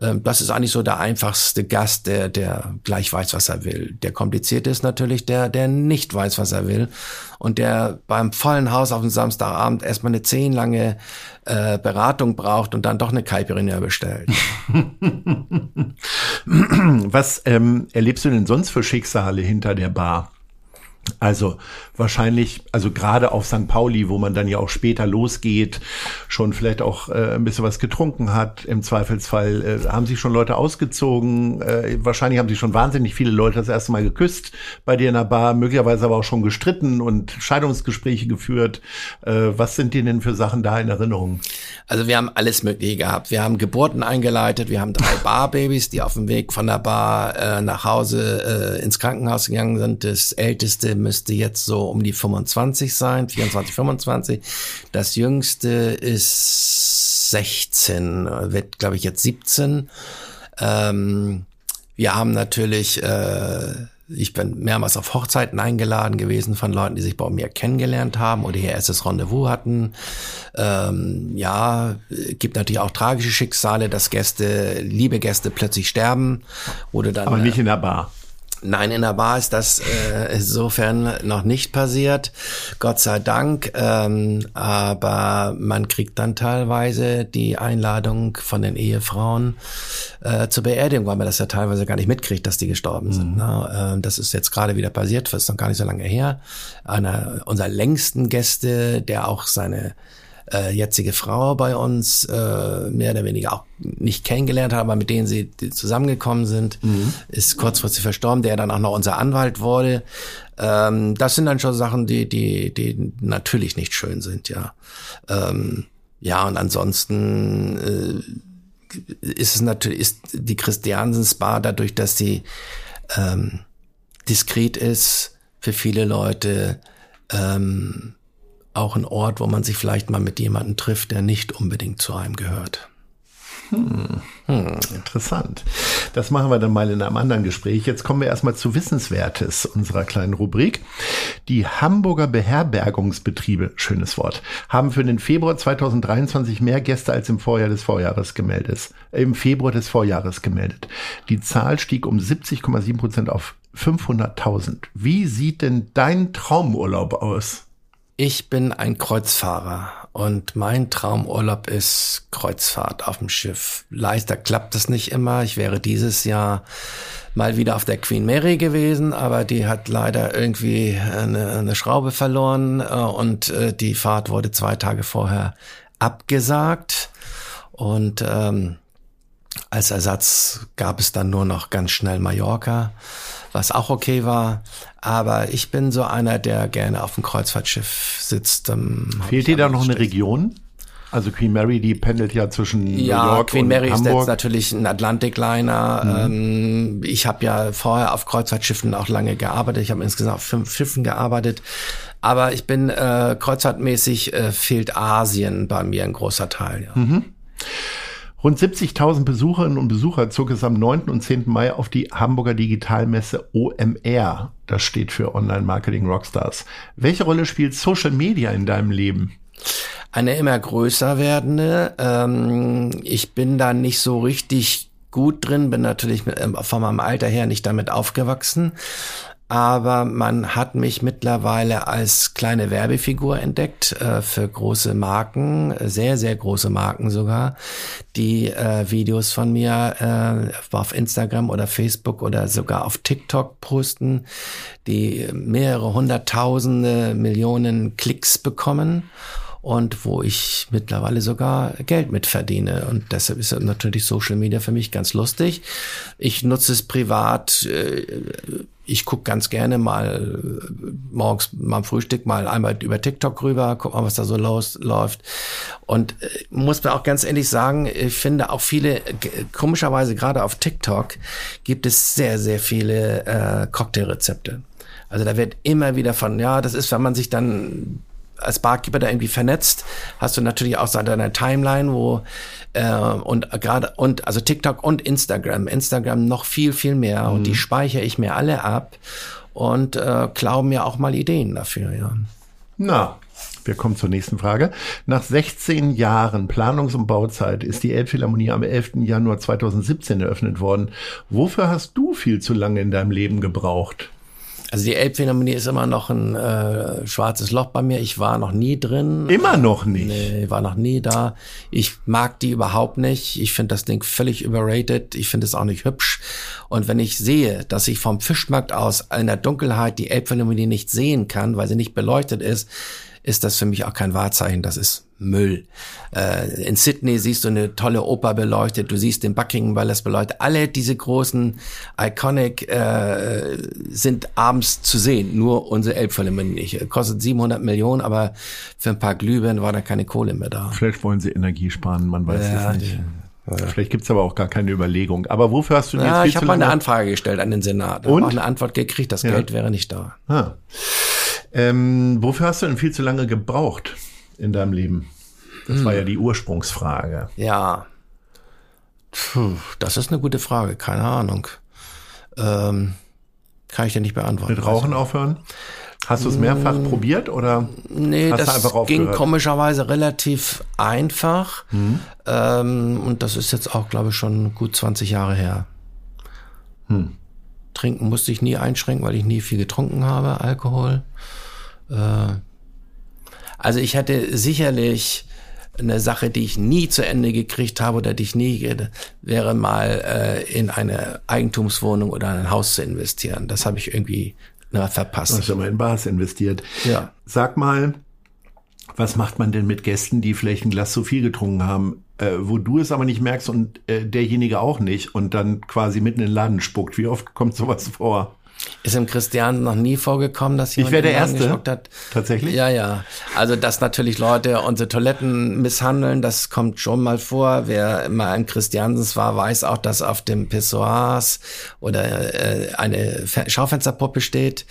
Ähm, das ist eigentlich so der einfachste Gast, der, der gleich weiß, was er will. Der komplizierte ist natürlich der, der nicht weiß, was er will und der beim vollen Haus auf dem Samstagabend erstmal eine zehnlange äh, Beratung braucht und dann doch eine Caipirinha bestellt. was ähm, erlebst du denn sonst für Schicksale hinter der Bar? Also wahrscheinlich, also gerade auf St. Pauli, wo man dann ja auch später losgeht, schon vielleicht auch äh, ein bisschen was getrunken hat. Im Zweifelsfall äh, haben sich schon Leute ausgezogen. Äh, wahrscheinlich haben sich schon wahnsinnig viele Leute das erste Mal geküsst bei dir in der Bar, möglicherweise aber auch schon gestritten und Scheidungsgespräche geführt. Äh, was sind dir denn für Sachen da in Erinnerung? Also wir haben alles Mögliche gehabt. Wir haben Geburten eingeleitet, wir haben drei Barbabys, die auf dem Weg von der Bar äh, nach Hause äh, ins Krankenhaus gegangen sind. Das älteste müsste jetzt so um die 25 sein, 24, 25. Das jüngste ist 16, wird glaube ich jetzt 17. Ähm, wir haben natürlich äh, ich bin mehrmals auf Hochzeiten eingeladen gewesen von Leuten, die sich bei mir kennengelernt haben oder ihr erstes Rendezvous hatten. Ähm, ja, gibt natürlich auch tragische Schicksale, dass Gäste, liebe Gäste plötzlich sterben. Oder dann, Aber nicht in der Bar. Nein, in der Bar ist das äh, insofern noch nicht passiert, Gott sei Dank. Ähm, aber man kriegt dann teilweise die Einladung von den Ehefrauen äh, zur Beerdigung, weil man das ja teilweise gar nicht mitkriegt, dass die gestorben mhm. sind. Ne? Äh, das ist jetzt gerade wieder passiert, das ist noch gar nicht so lange her. Einer unserer längsten Gäste, der auch seine äh, jetzige Frau bei uns äh, mehr oder weniger auch nicht kennengelernt hat, aber mit denen sie zusammengekommen sind, mhm. ist kurzfristig verstorben, der dann auch noch unser Anwalt wurde. Ähm, das sind dann schon Sachen, die, die, die natürlich nicht schön sind, ja. Ähm, ja, und ansonsten äh, ist es natürlich, ist die Christiansens Bar dadurch, dass sie ähm, diskret ist für viele Leute, ähm, auch ein Ort, wo man sich vielleicht mal mit jemandem trifft, der nicht unbedingt zu einem gehört. Hm. Hm, interessant. Das machen wir dann mal in einem anderen Gespräch. Jetzt kommen wir erstmal zu Wissenswertes unserer kleinen Rubrik. Die Hamburger Beherbergungsbetriebe, schönes Wort, haben für den Februar 2023 mehr Gäste als im Vorjahr des Vorjahres gemeldet. Äh, Im Februar des Vorjahres gemeldet. Die Zahl stieg um 70,7 Prozent auf 500.000. Wie sieht denn dein Traumurlaub aus? Ich bin ein Kreuzfahrer und mein Traumurlaub ist Kreuzfahrt auf dem Schiff. Leichter klappt es nicht immer. Ich wäre dieses Jahr mal wieder auf der Queen Mary gewesen, aber die hat leider irgendwie eine, eine Schraube verloren äh, und äh, die Fahrt wurde zwei Tage vorher abgesagt. Und ähm, als Ersatz gab es dann nur noch ganz schnell Mallorca was auch okay war. Aber ich bin so einer, der gerne auf dem Kreuzfahrtschiff sitzt. Ähm, Fehlt dir da noch eine Region? Also Queen Mary, die pendelt ja zwischen ja, New York Queen und Mary Hamburg. ist jetzt natürlich ein Atlantikliner. Mhm. Ähm, ich habe ja vorher auf Kreuzfahrtschiffen auch lange gearbeitet. Ich habe insgesamt auf fünf Schiffen gearbeitet. Aber ich bin äh, kreuzfahrtmäßig äh, fehlt Asien bei mir ein großer Teil. Ja. Mhm. Rund 70.000 Besucherinnen und Besucher zog es am 9. und 10. Mai auf die Hamburger Digitalmesse OMR. Das steht für Online Marketing Rockstars. Welche Rolle spielt Social Media in deinem Leben? Eine immer größer werdende. Ähm, ich bin da nicht so richtig gut drin, bin natürlich ähm, von meinem Alter her nicht damit aufgewachsen aber man hat mich mittlerweile als kleine Werbefigur entdeckt äh, für große Marken, sehr, sehr große Marken sogar, die äh, Videos von mir äh, auf Instagram oder Facebook oder sogar auf TikTok posten, die mehrere hunderttausende Millionen Klicks bekommen und wo ich mittlerweile sogar Geld mit verdiene. Und deshalb ist natürlich Social Media für mich ganz lustig. Ich nutze es privat. Äh, ich guck ganz gerne mal äh, morgens beim Frühstück mal einmal über TikTok rüber, guck mal, was da so los, läuft. Und äh, muss mir auch ganz ehrlich sagen, ich finde auch viele, komischerweise gerade auf TikTok gibt es sehr, sehr viele äh, Cocktailrezepte. Also da wird immer wieder von, ja, das ist, wenn man sich dann als Barkeeper da irgendwie vernetzt, hast du natürlich auch so deine Timeline, wo äh, und gerade und also TikTok und Instagram, Instagram noch viel viel mehr mhm. und die mhm. speichere ich mir alle ab und äh, klaue mir auch mal Ideen dafür, ja. Na, wir kommen zur nächsten Frage. Nach 16 Jahren Planungs- und Bauzeit ist die Elbphilharmonie am 11. Januar 2017 eröffnet worden. Wofür hast du viel zu lange in deinem Leben gebraucht? Also die Elbphilharmonie ist immer noch ein äh, schwarzes Loch bei mir. Ich war noch nie drin. Immer noch nicht? Nee, war noch nie da. Ich mag die überhaupt nicht. Ich finde das Ding völlig überrated. Ich finde es auch nicht hübsch. Und wenn ich sehe, dass ich vom Fischmarkt aus in der Dunkelheit die Elbphilharmonie nicht sehen kann, weil sie nicht beleuchtet ist, ist das für mich auch kein Wahrzeichen, das ist Müll. Äh, in Sydney siehst du eine tolle Oper beleuchtet, du siehst den Buckingham Palace beleuchtet. Alle diese großen Iconic äh, sind abends zu sehen, nur unsere Elbphilharmonie nicht. Kostet 700 Millionen, aber für ein paar Glühbirnen war da keine Kohle mehr da. Vielleicht wollen sie Energie sparen, man weiß ja, es nicht. Ja. Vielleicht gibt's aber auch gar keine Überlegung. Aber wofür hast du denn ja, jetzt Ich habe mal eine Anfrage gestellt an den Senat. Und? Auch eine Antwort gekriegt, das ja. Geld wäre nicht da. Ah. Ähm, wofür hast du denn viel zu lange gebraucht in deinem Leben? Das hm. war ja die Ursprungsfrage. Ja. Puh, das ist eine gute Frage, keine Ahnung. Ähm, kann ich dir nicht beantworten. Mit Rauchen aufhören? Hast du es mehrfach hm, probiert oder nee, das ging komischerweise relativ einfach. Hm. Ähm, und das ist jetzt auch, glaube ich, schon gut 20 Jahre her. Hm. Trinken musste ich nie einschränken, weil ich nie viel getrunken habe, Alkohol. Äh, also ich hatte sicherlich eine Sache, die ich nie zu Ende gekriegt habe oder die ich nie wäre mal äh, in eine Eigentumswohnung oder ein Haus zu investieren. Das habe ich irgendwie na, verpasst. Du hast ja mal in Bars investiert. Ja. Sag mal, was macht man denn mit Gästen, die vielleicht ein Glas zu viel getrunken haben, äh, wo du es aber nicht merkst und äh, derjenige auch nicht und dann quasi mitten in den Laden spuckt? Wie oft kommt sowas vor? Ist im Christian noch nie vorgekommen, dass jemand ich wäre der Erste. hat. Tatsächlich? Ja, ja. Also, dass natürlich Leute unsere Toiletten misshandeln, das kommt schon mal vor. Wer mal im Christiansens war, weiß auch, dass auf dem Pissoirs oder äh, eine Schaufensterpuppe steht.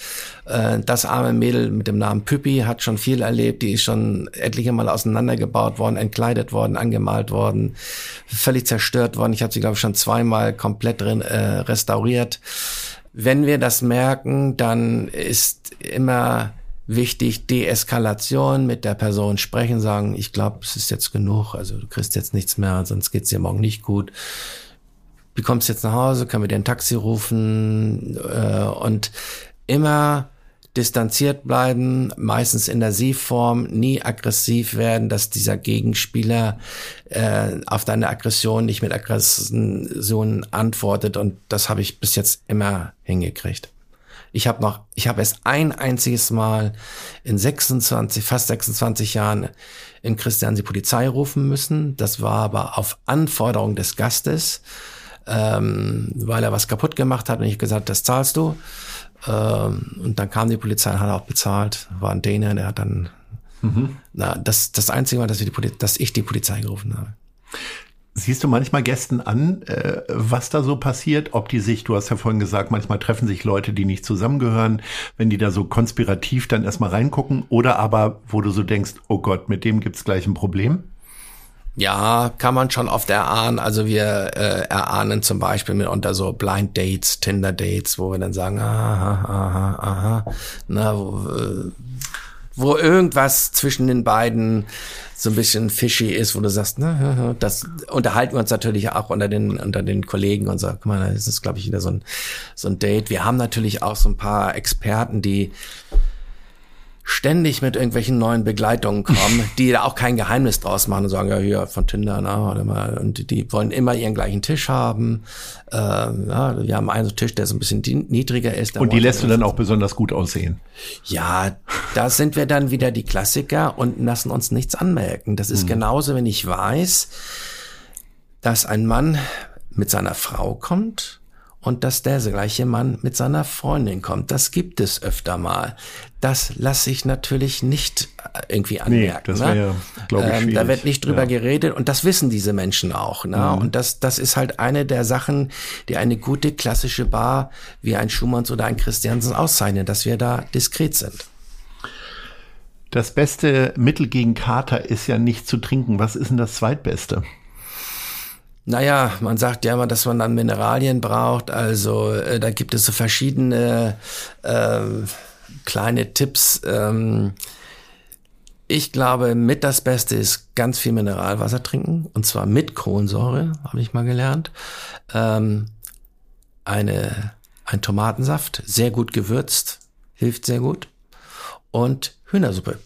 Äh, das arme Mädel mit dem Namen Püppi hat schon viel erlebt. Die ist schon etliche Mal auseinandergebaut worden, entkleidet worden, angemalt worden, völlig zerstört worden. Ich habe sie, glaube ich, schon zweimal komplett drin, äh, restauriert. Wenn wir das merken, dann ist immer wichtig, Deeskalation mit der Person sprechen, sagen, ich glaube, es ist jetzt genug, also du kriegst jetzt nichts mehr, sonst geht's dir morgen nicht gut. Wie kommst jetzt nach Hause? Können wir dir ein Taxi rufen? Äh, und immer distanziert bleiben, meistens in der Sie-Form, nie aggressiv werden, dass dieser Gegenspieler äh, auf deine Aggression nicht mit Aggression antwortet und das habe ich bis jetzt immer hingekriegt. Ich habe noch, ich habe erst ein einziges Mal in 26, fast 26 Jahren in Christian die Polizei rufen müssen. Das war aber auf Anforderung des Gastes, ähm, weil er was kaputt gemacht hat und ich gesagt, das zahlst du. Ähm, und dann kam die Polizei, hat auch bezahlt, war ein Däne, der hat dann, mhm. na, das, das Einzige war, dass, wir die Polizei, dass ich die Polizei gerufen habe. Siehst du manchmal Gästen an, äh, was da so passiert, ob die sich, du hast ja vorhin gesagt, manchmal treffen sich Leute, die nicht zusammengehören, wenn die da so konspirativ dann erstmal reingucken, oder aber, wo du so denkst, oh Gott, mit dem gibt's gleich ein Problem? Ja, kann man schon oft erahnen. Also wir äh, erahnen zum Beispiel mitunter so Blind Dates, Tinder Dates, wo wir dann sagen, aha, aha, aha, na, wo, äh, wo irgendwas zwischen den beiden so ein bisschen fishy ist, wo du sagst, na, das unterhalten wir uns natürlich auch unter den unter den Kollegen und sagen, guck mal, das ist glaube ich wieder so ein so ein Date. Wir haben natürlich auch so ein paar Experten, die ständig mit irgendwelchen neuen Begleitungen kommen, die da auch kein Geheimnis draus machen und sagen, ja, hier von Tinder, na, warte mal, und die wollen immer ihren gleichen Tisch haben. Ähm, ja, wir haben einen Tisch, der so ein bisschen niedriger ist. Und die lässt du dann auch besonders gut aussehen. Ja, da sind wir dann wieder die Klassiker und lassen uns nichts anmerken. Das ist mhm. genauso, wenn ich weiß, dass ein Mann mit seiner Frau kommt und dass der gleiche Mann mit seiner Freundin kommt. Das gibt es öfter mal. Das lasse ich natürlich nicht äh, irgendwie anmerken. Nee, das wäre ne? glaube ich, ähm, Da wird nicht drüber Ja. geredet und das wissen diese Menschen auch. Ne? Mhm. Und das, das ist halt eine der Sachen, die eine gute klassische Bar wie ein Schumanns oder ein Christiansen auszeichnen, dass wir da diskret sind. Das beste Mittel gegen Kater ist ja nicht zu trinken. Was ist denn das zweitbeste? Naja, man sagt ja immer, dass man dann Mineralien braucht. Also äh, da gibt es so verschiedene äh, kleine Tipps. Ähm, ich glaube, mit das Beste ist ganz viel Mineralwasser trinken. Und zwar mit Kohlensäure, habe ich mal gelernt. Ähm, eine, ein Tomatensaft, sehr gut gewürzt, hilft sehr gut. Und Hühnersuppe.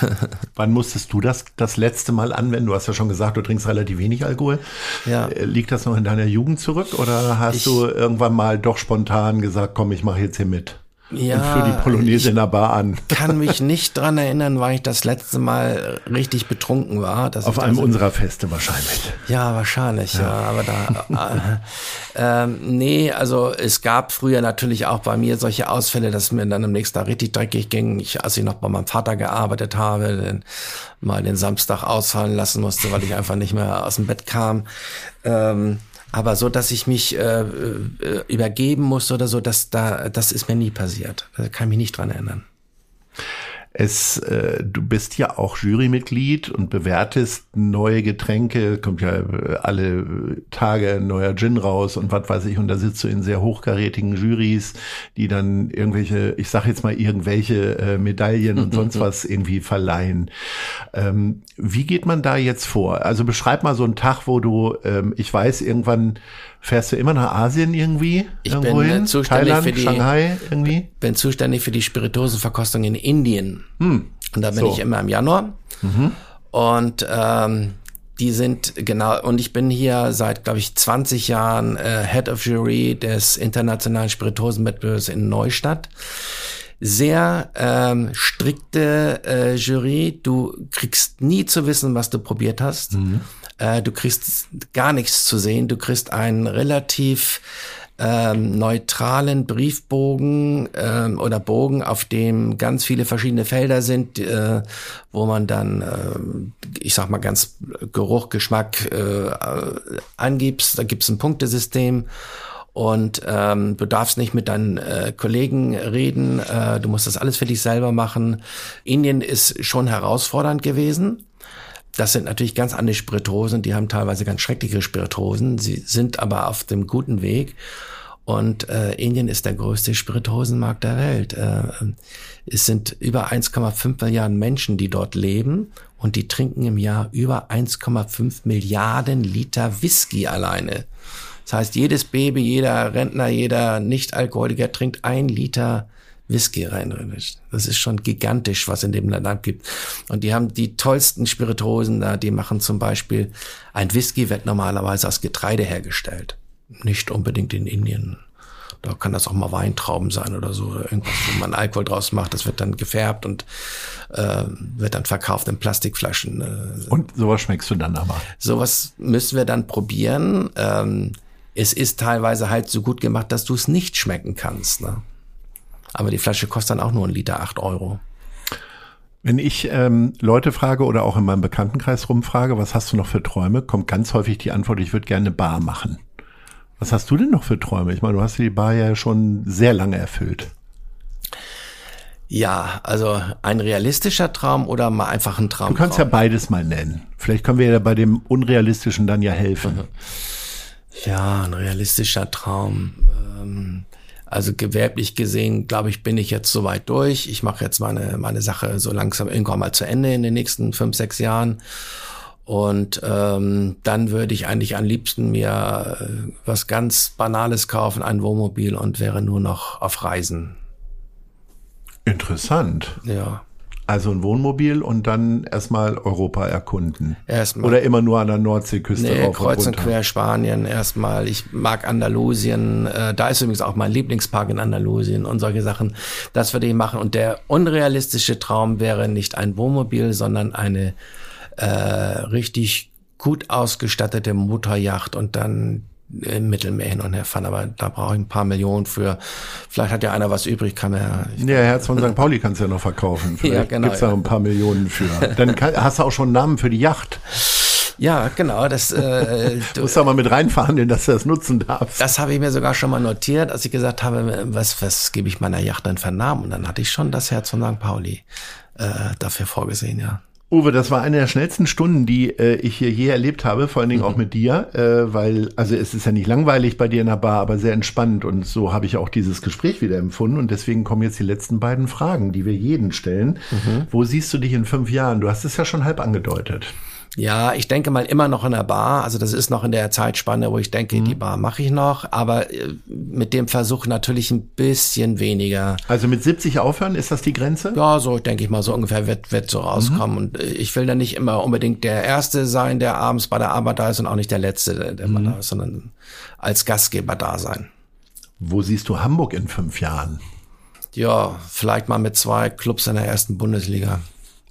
Wann musstest du das das letzte Mal anwenden? Du hast ja schon gesagt, du trinkst relativ wenig Alkohol. Ja. Äh, Liegt das noch in deiner Jugend zurück oder hast Ich- du irgendwann mal doch spontan gesagt, komm, ich mache jetzt hier mit? Ja, und für die Polonaise in der Bar an. kann mich nicht dran erinnern, wann ich das letzte Mal richtig betrunken war. dass Auf einem unserer Feste wahrscheinlich. Ja, wahrscheinlich, ja, aber da, äh, ähm, nee, also es gab früher natürlich auch bei mir solche Ausfälle, dass mir dann am nächsten Tag richtig dreckig ging. Ich, als ich noch bei meinem Vater gearbeitet habe, den, mal den Samstag ausfallen lassen musste, weil ich einfach nicht mehr aus dem Bett kam. Ähm, aber so, dass ich mich äh, äh, übergeben musste oder so, das, da, das ist mir nie passiert. Da kann ich mich nicht dran erinnern. Es, äh, du bist ja auch Jurymitglied und bewertest neue Getränke, kommt ja äh, alle Tage ein neuer Gin raus und was weiß ich, und da sitzt du in sehr hochkarätigen Jurys, die dann irgendwelche, ich sag jetzt mal irgendwelche äh, Medaillen und sonst was irgendwie verleihen. Ähm, wie geht man da jetzt vor? Also beschreib mal so einen Tag, wo du, ähm, ich weiß, irgendwann fährst du immer nach Asien irgendwie? Ich irgendwo bin, äh, hin? zuständig Thailand, für die- Shanghai irgendwie? bin zuständig für die Spirituosenverkostung in Indien. Und da bin so. ich immer im Januar. Und ähm, die sind genau, und ich bin hier seit, glaube ich, 20 Jahren äh, Head of Jury des Internationalen Spirituosenwettbewerbs in Neustadt. Sehr ähm, strikte äh, Jury. Du kriegst nie zu wissen, was du probiert hast. Äh, du kriegst gar nichts zu sehen. Du kriegst einen relativ ähm, neutralen Briefbogen ähm, oder Bogen, auf dem ganz viele verschiedene Felder sind, äh, wo man dann, ähm, ich sag mal ganz Geruch, Geschmack äh, äh, angibst. Da gibt's ein Punktesystem. Und ähm, du darfst nicht mit deinen äh, Kollegen reden, äh, du musst das alles für dich selber machen. Indien ist schon herausfordernd gewesen. Das sind natürlich ganz andere Spirituosen, die haben teilweise ganz schreckliche Spirituosen. Sie sind aber auf dem guten Weg. Und äh, Indien ist der größte Spirituosenmarkt der Welt. Äh, es sind über 1,5 Milliarden Menschen, die dort leben und die trinken im Jahr über 1,5 Milliarden Liter Whisky alleine. Das heißt, jedes Baby, jeder Rentner, jeder Nicht-Alkoholiker trinkt ein Liter Whisky rein. Das ist schon gigantisch, was in dem Land gibt. Und die haben die tollsten Spirituosen da. Die machen zum Beispiel, ein Whisky wird normalerweise aus Getreide hergestellt. Nicht unbedingt in Indien. Da kann das auch mal Weintrauben sein oder so. Oder irgendwas, wo man Alkohol draus macht. Das wird dann gefärbt und äh, wird dann verkauft in Plastikflaschen. Äh, Und sowas schmeckst du dann aber. Sowas müssen wir dann probieren. Ähm, es ist teilweise halt so gut gemacht, dass du es nicht schmecken kannst. Ne? Aber die Flasche kostet dann auch nur ein Liter acht Euro. Wenn ich ähm, Leute frage oder auch in meinem Bekanntenkreis rumfrage, was hast du noch für Träume, kommt ganz häufig die Antwort, ich würde gerne eine Bar machen. Was hast du denn noch für Träume? Ich meine, du hast die Bar ja schon sehr lange erfüllt. Ja, also ein realistischer Traum oder mal einfach ein Traum. Du kannst ja beides mal nennen. Vielleicht können wir ja bei dem Unrealistischen dann ja helfen. Ja, ein realistischer Traum. Ähm, also gewerblich gesehen, glaube ich, bin ich jetzt soweit durch. Ich mache jetzt meine, meine Sache so langsam irgendwann mal zu Ende in den nächsten fünf, sechs Jahren. Und ähm, dann würde ich eigentlich am liebsten mir äh, was ganz Banales kaufen, ein Wohnmobil und wäre nur noch auf Reisen. Interessant. Ja. Also ein Wohnmobil und dann erstmal Europa erkunden. Erstmal. Oder immer nur an der Nordseeküste Nee, rauf kreuz und runter. quer Spanien erstmal. Ich mag Andalusien. Äh, da ist übrigens auch mein Lieblingspark in Andalusien und solche Sachen. Das würde ich machen. Und der unrealistische Traum wäre nicht ein Wohnmobil, sondern eine äh, richtig gut ausgestattete Motorjacht und dann im Mittelmeer hin und her fahren, aber da brauche ich ein paar Millionen für. Vielleicht hat ja einer was übrig, kann er. Ja, Herz von St. Pauli kannst du ja noch verkaufen. Vielleicht Ja, genau, gibt's da ja. ein paar Millionen für. Dann kann, hast du auch schon einen Namen für die Yacht. Ja, genau. Das, äh, Du musst da mal mit reinverhandeln, dass du das nutzen darfst. das habe ich mir sogar schon mal notiert, als ich gesagt habe, was, was gebe ich meiner Yacht denn für einen Namen? Und dann hatte ich schon das Herz von St. Pauli äh, dafür vorgesehen, ja. Uwe, das war eine der schnellsten Stunden, die äh, ich hier je erlebt habe, vor allen Dingen auch mit dir, äh, weil, also es ist ja nicht langweilig bei dir in der Bar, aber sehr entspannt und so habe ich auch dieses Gespräch wieder empfunden und deswegen kommen jetzt die letzten beiden Fragen, die wir jeden stellen. Wo siehst du dich in fünf Jahren? Du hast es ja schon halb angedeutet. Ja, ich denke mal immer noch in der Bar. Also das ist noch in der Zeitspanne, wo ich denke, die Bar mache ich noch, aber äh, mit dem Versuch natürlich ein bisschen weniger. Also mit 70 aufhören, ist das die Grenze? Ja, so denke ich mal, so ungefähr wird, wird so rauskommen. Und äh, ich will dann nicht immer unbedingt der Erste sein, der abends bei der Arbeit da ist und auch nicht der Letzte, der, der mal da ist, sondern als Gastgeber da sein. Wo siehst du Hamburg in fünf Jahren? Ja, vielleicht mal mit zwei Clubs in der ersten Bundesliga.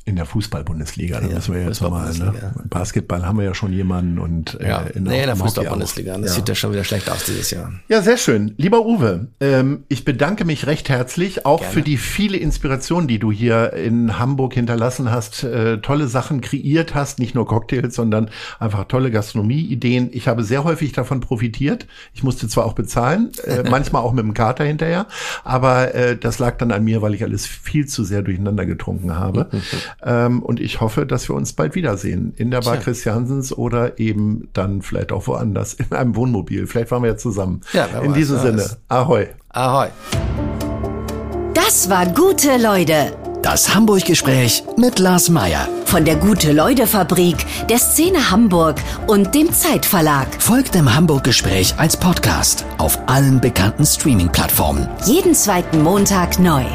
In der Fußball-Bundesliga, da Ja, müssen wir jetzt nochmal, ne? Basketball haben wir ja schon jemanden und Ja, äh, nee, in der im Hockey Fußball-Bundesliga. Das Ja. sieht ja schon wieder schlecht aus dieses Jahr. Ja, sehr schön. Lieber Uwe, ähm, ich bedanke mich recht herzlich, auch für die viele Inspiration, die du hier in Hamburg hinterlassen hast, äh, tolle Sachen kreiert hast, nicht nur Cocktails, sondern einfach tolle Gastronomie-Ideen. Ich habe sehr häufig davon profitiert. Ich musste zwar auch bezahlen, äh, manchmal auch mit dem Kater hinterher, aber äh, das lag dann an mir, weil ich alles viel zu sehr durcheinander getrunken habe. Ähm, und ich hoffe, dass wir uns bald wiedersehen in der Bar Tja. Christiansens oder eben dann vielleicht auch woanders in einem Wohnmobil. Vielleicht fahren wir ja zusammen. Ja, in weiß, diesem Sinne, weiß. ahoi. Ahoi. Das war gute Leute. Das Hamburg-Gespräch mit Lars Meier. Von der Gute-Leute-Fabrik, der Szene Hamburg und dem Zeitverlag. Folgt dem Hamburg-Gespräch als Podcast auf allen bekannten Streaming-Plattformen. Jeden zweiten Montag neu.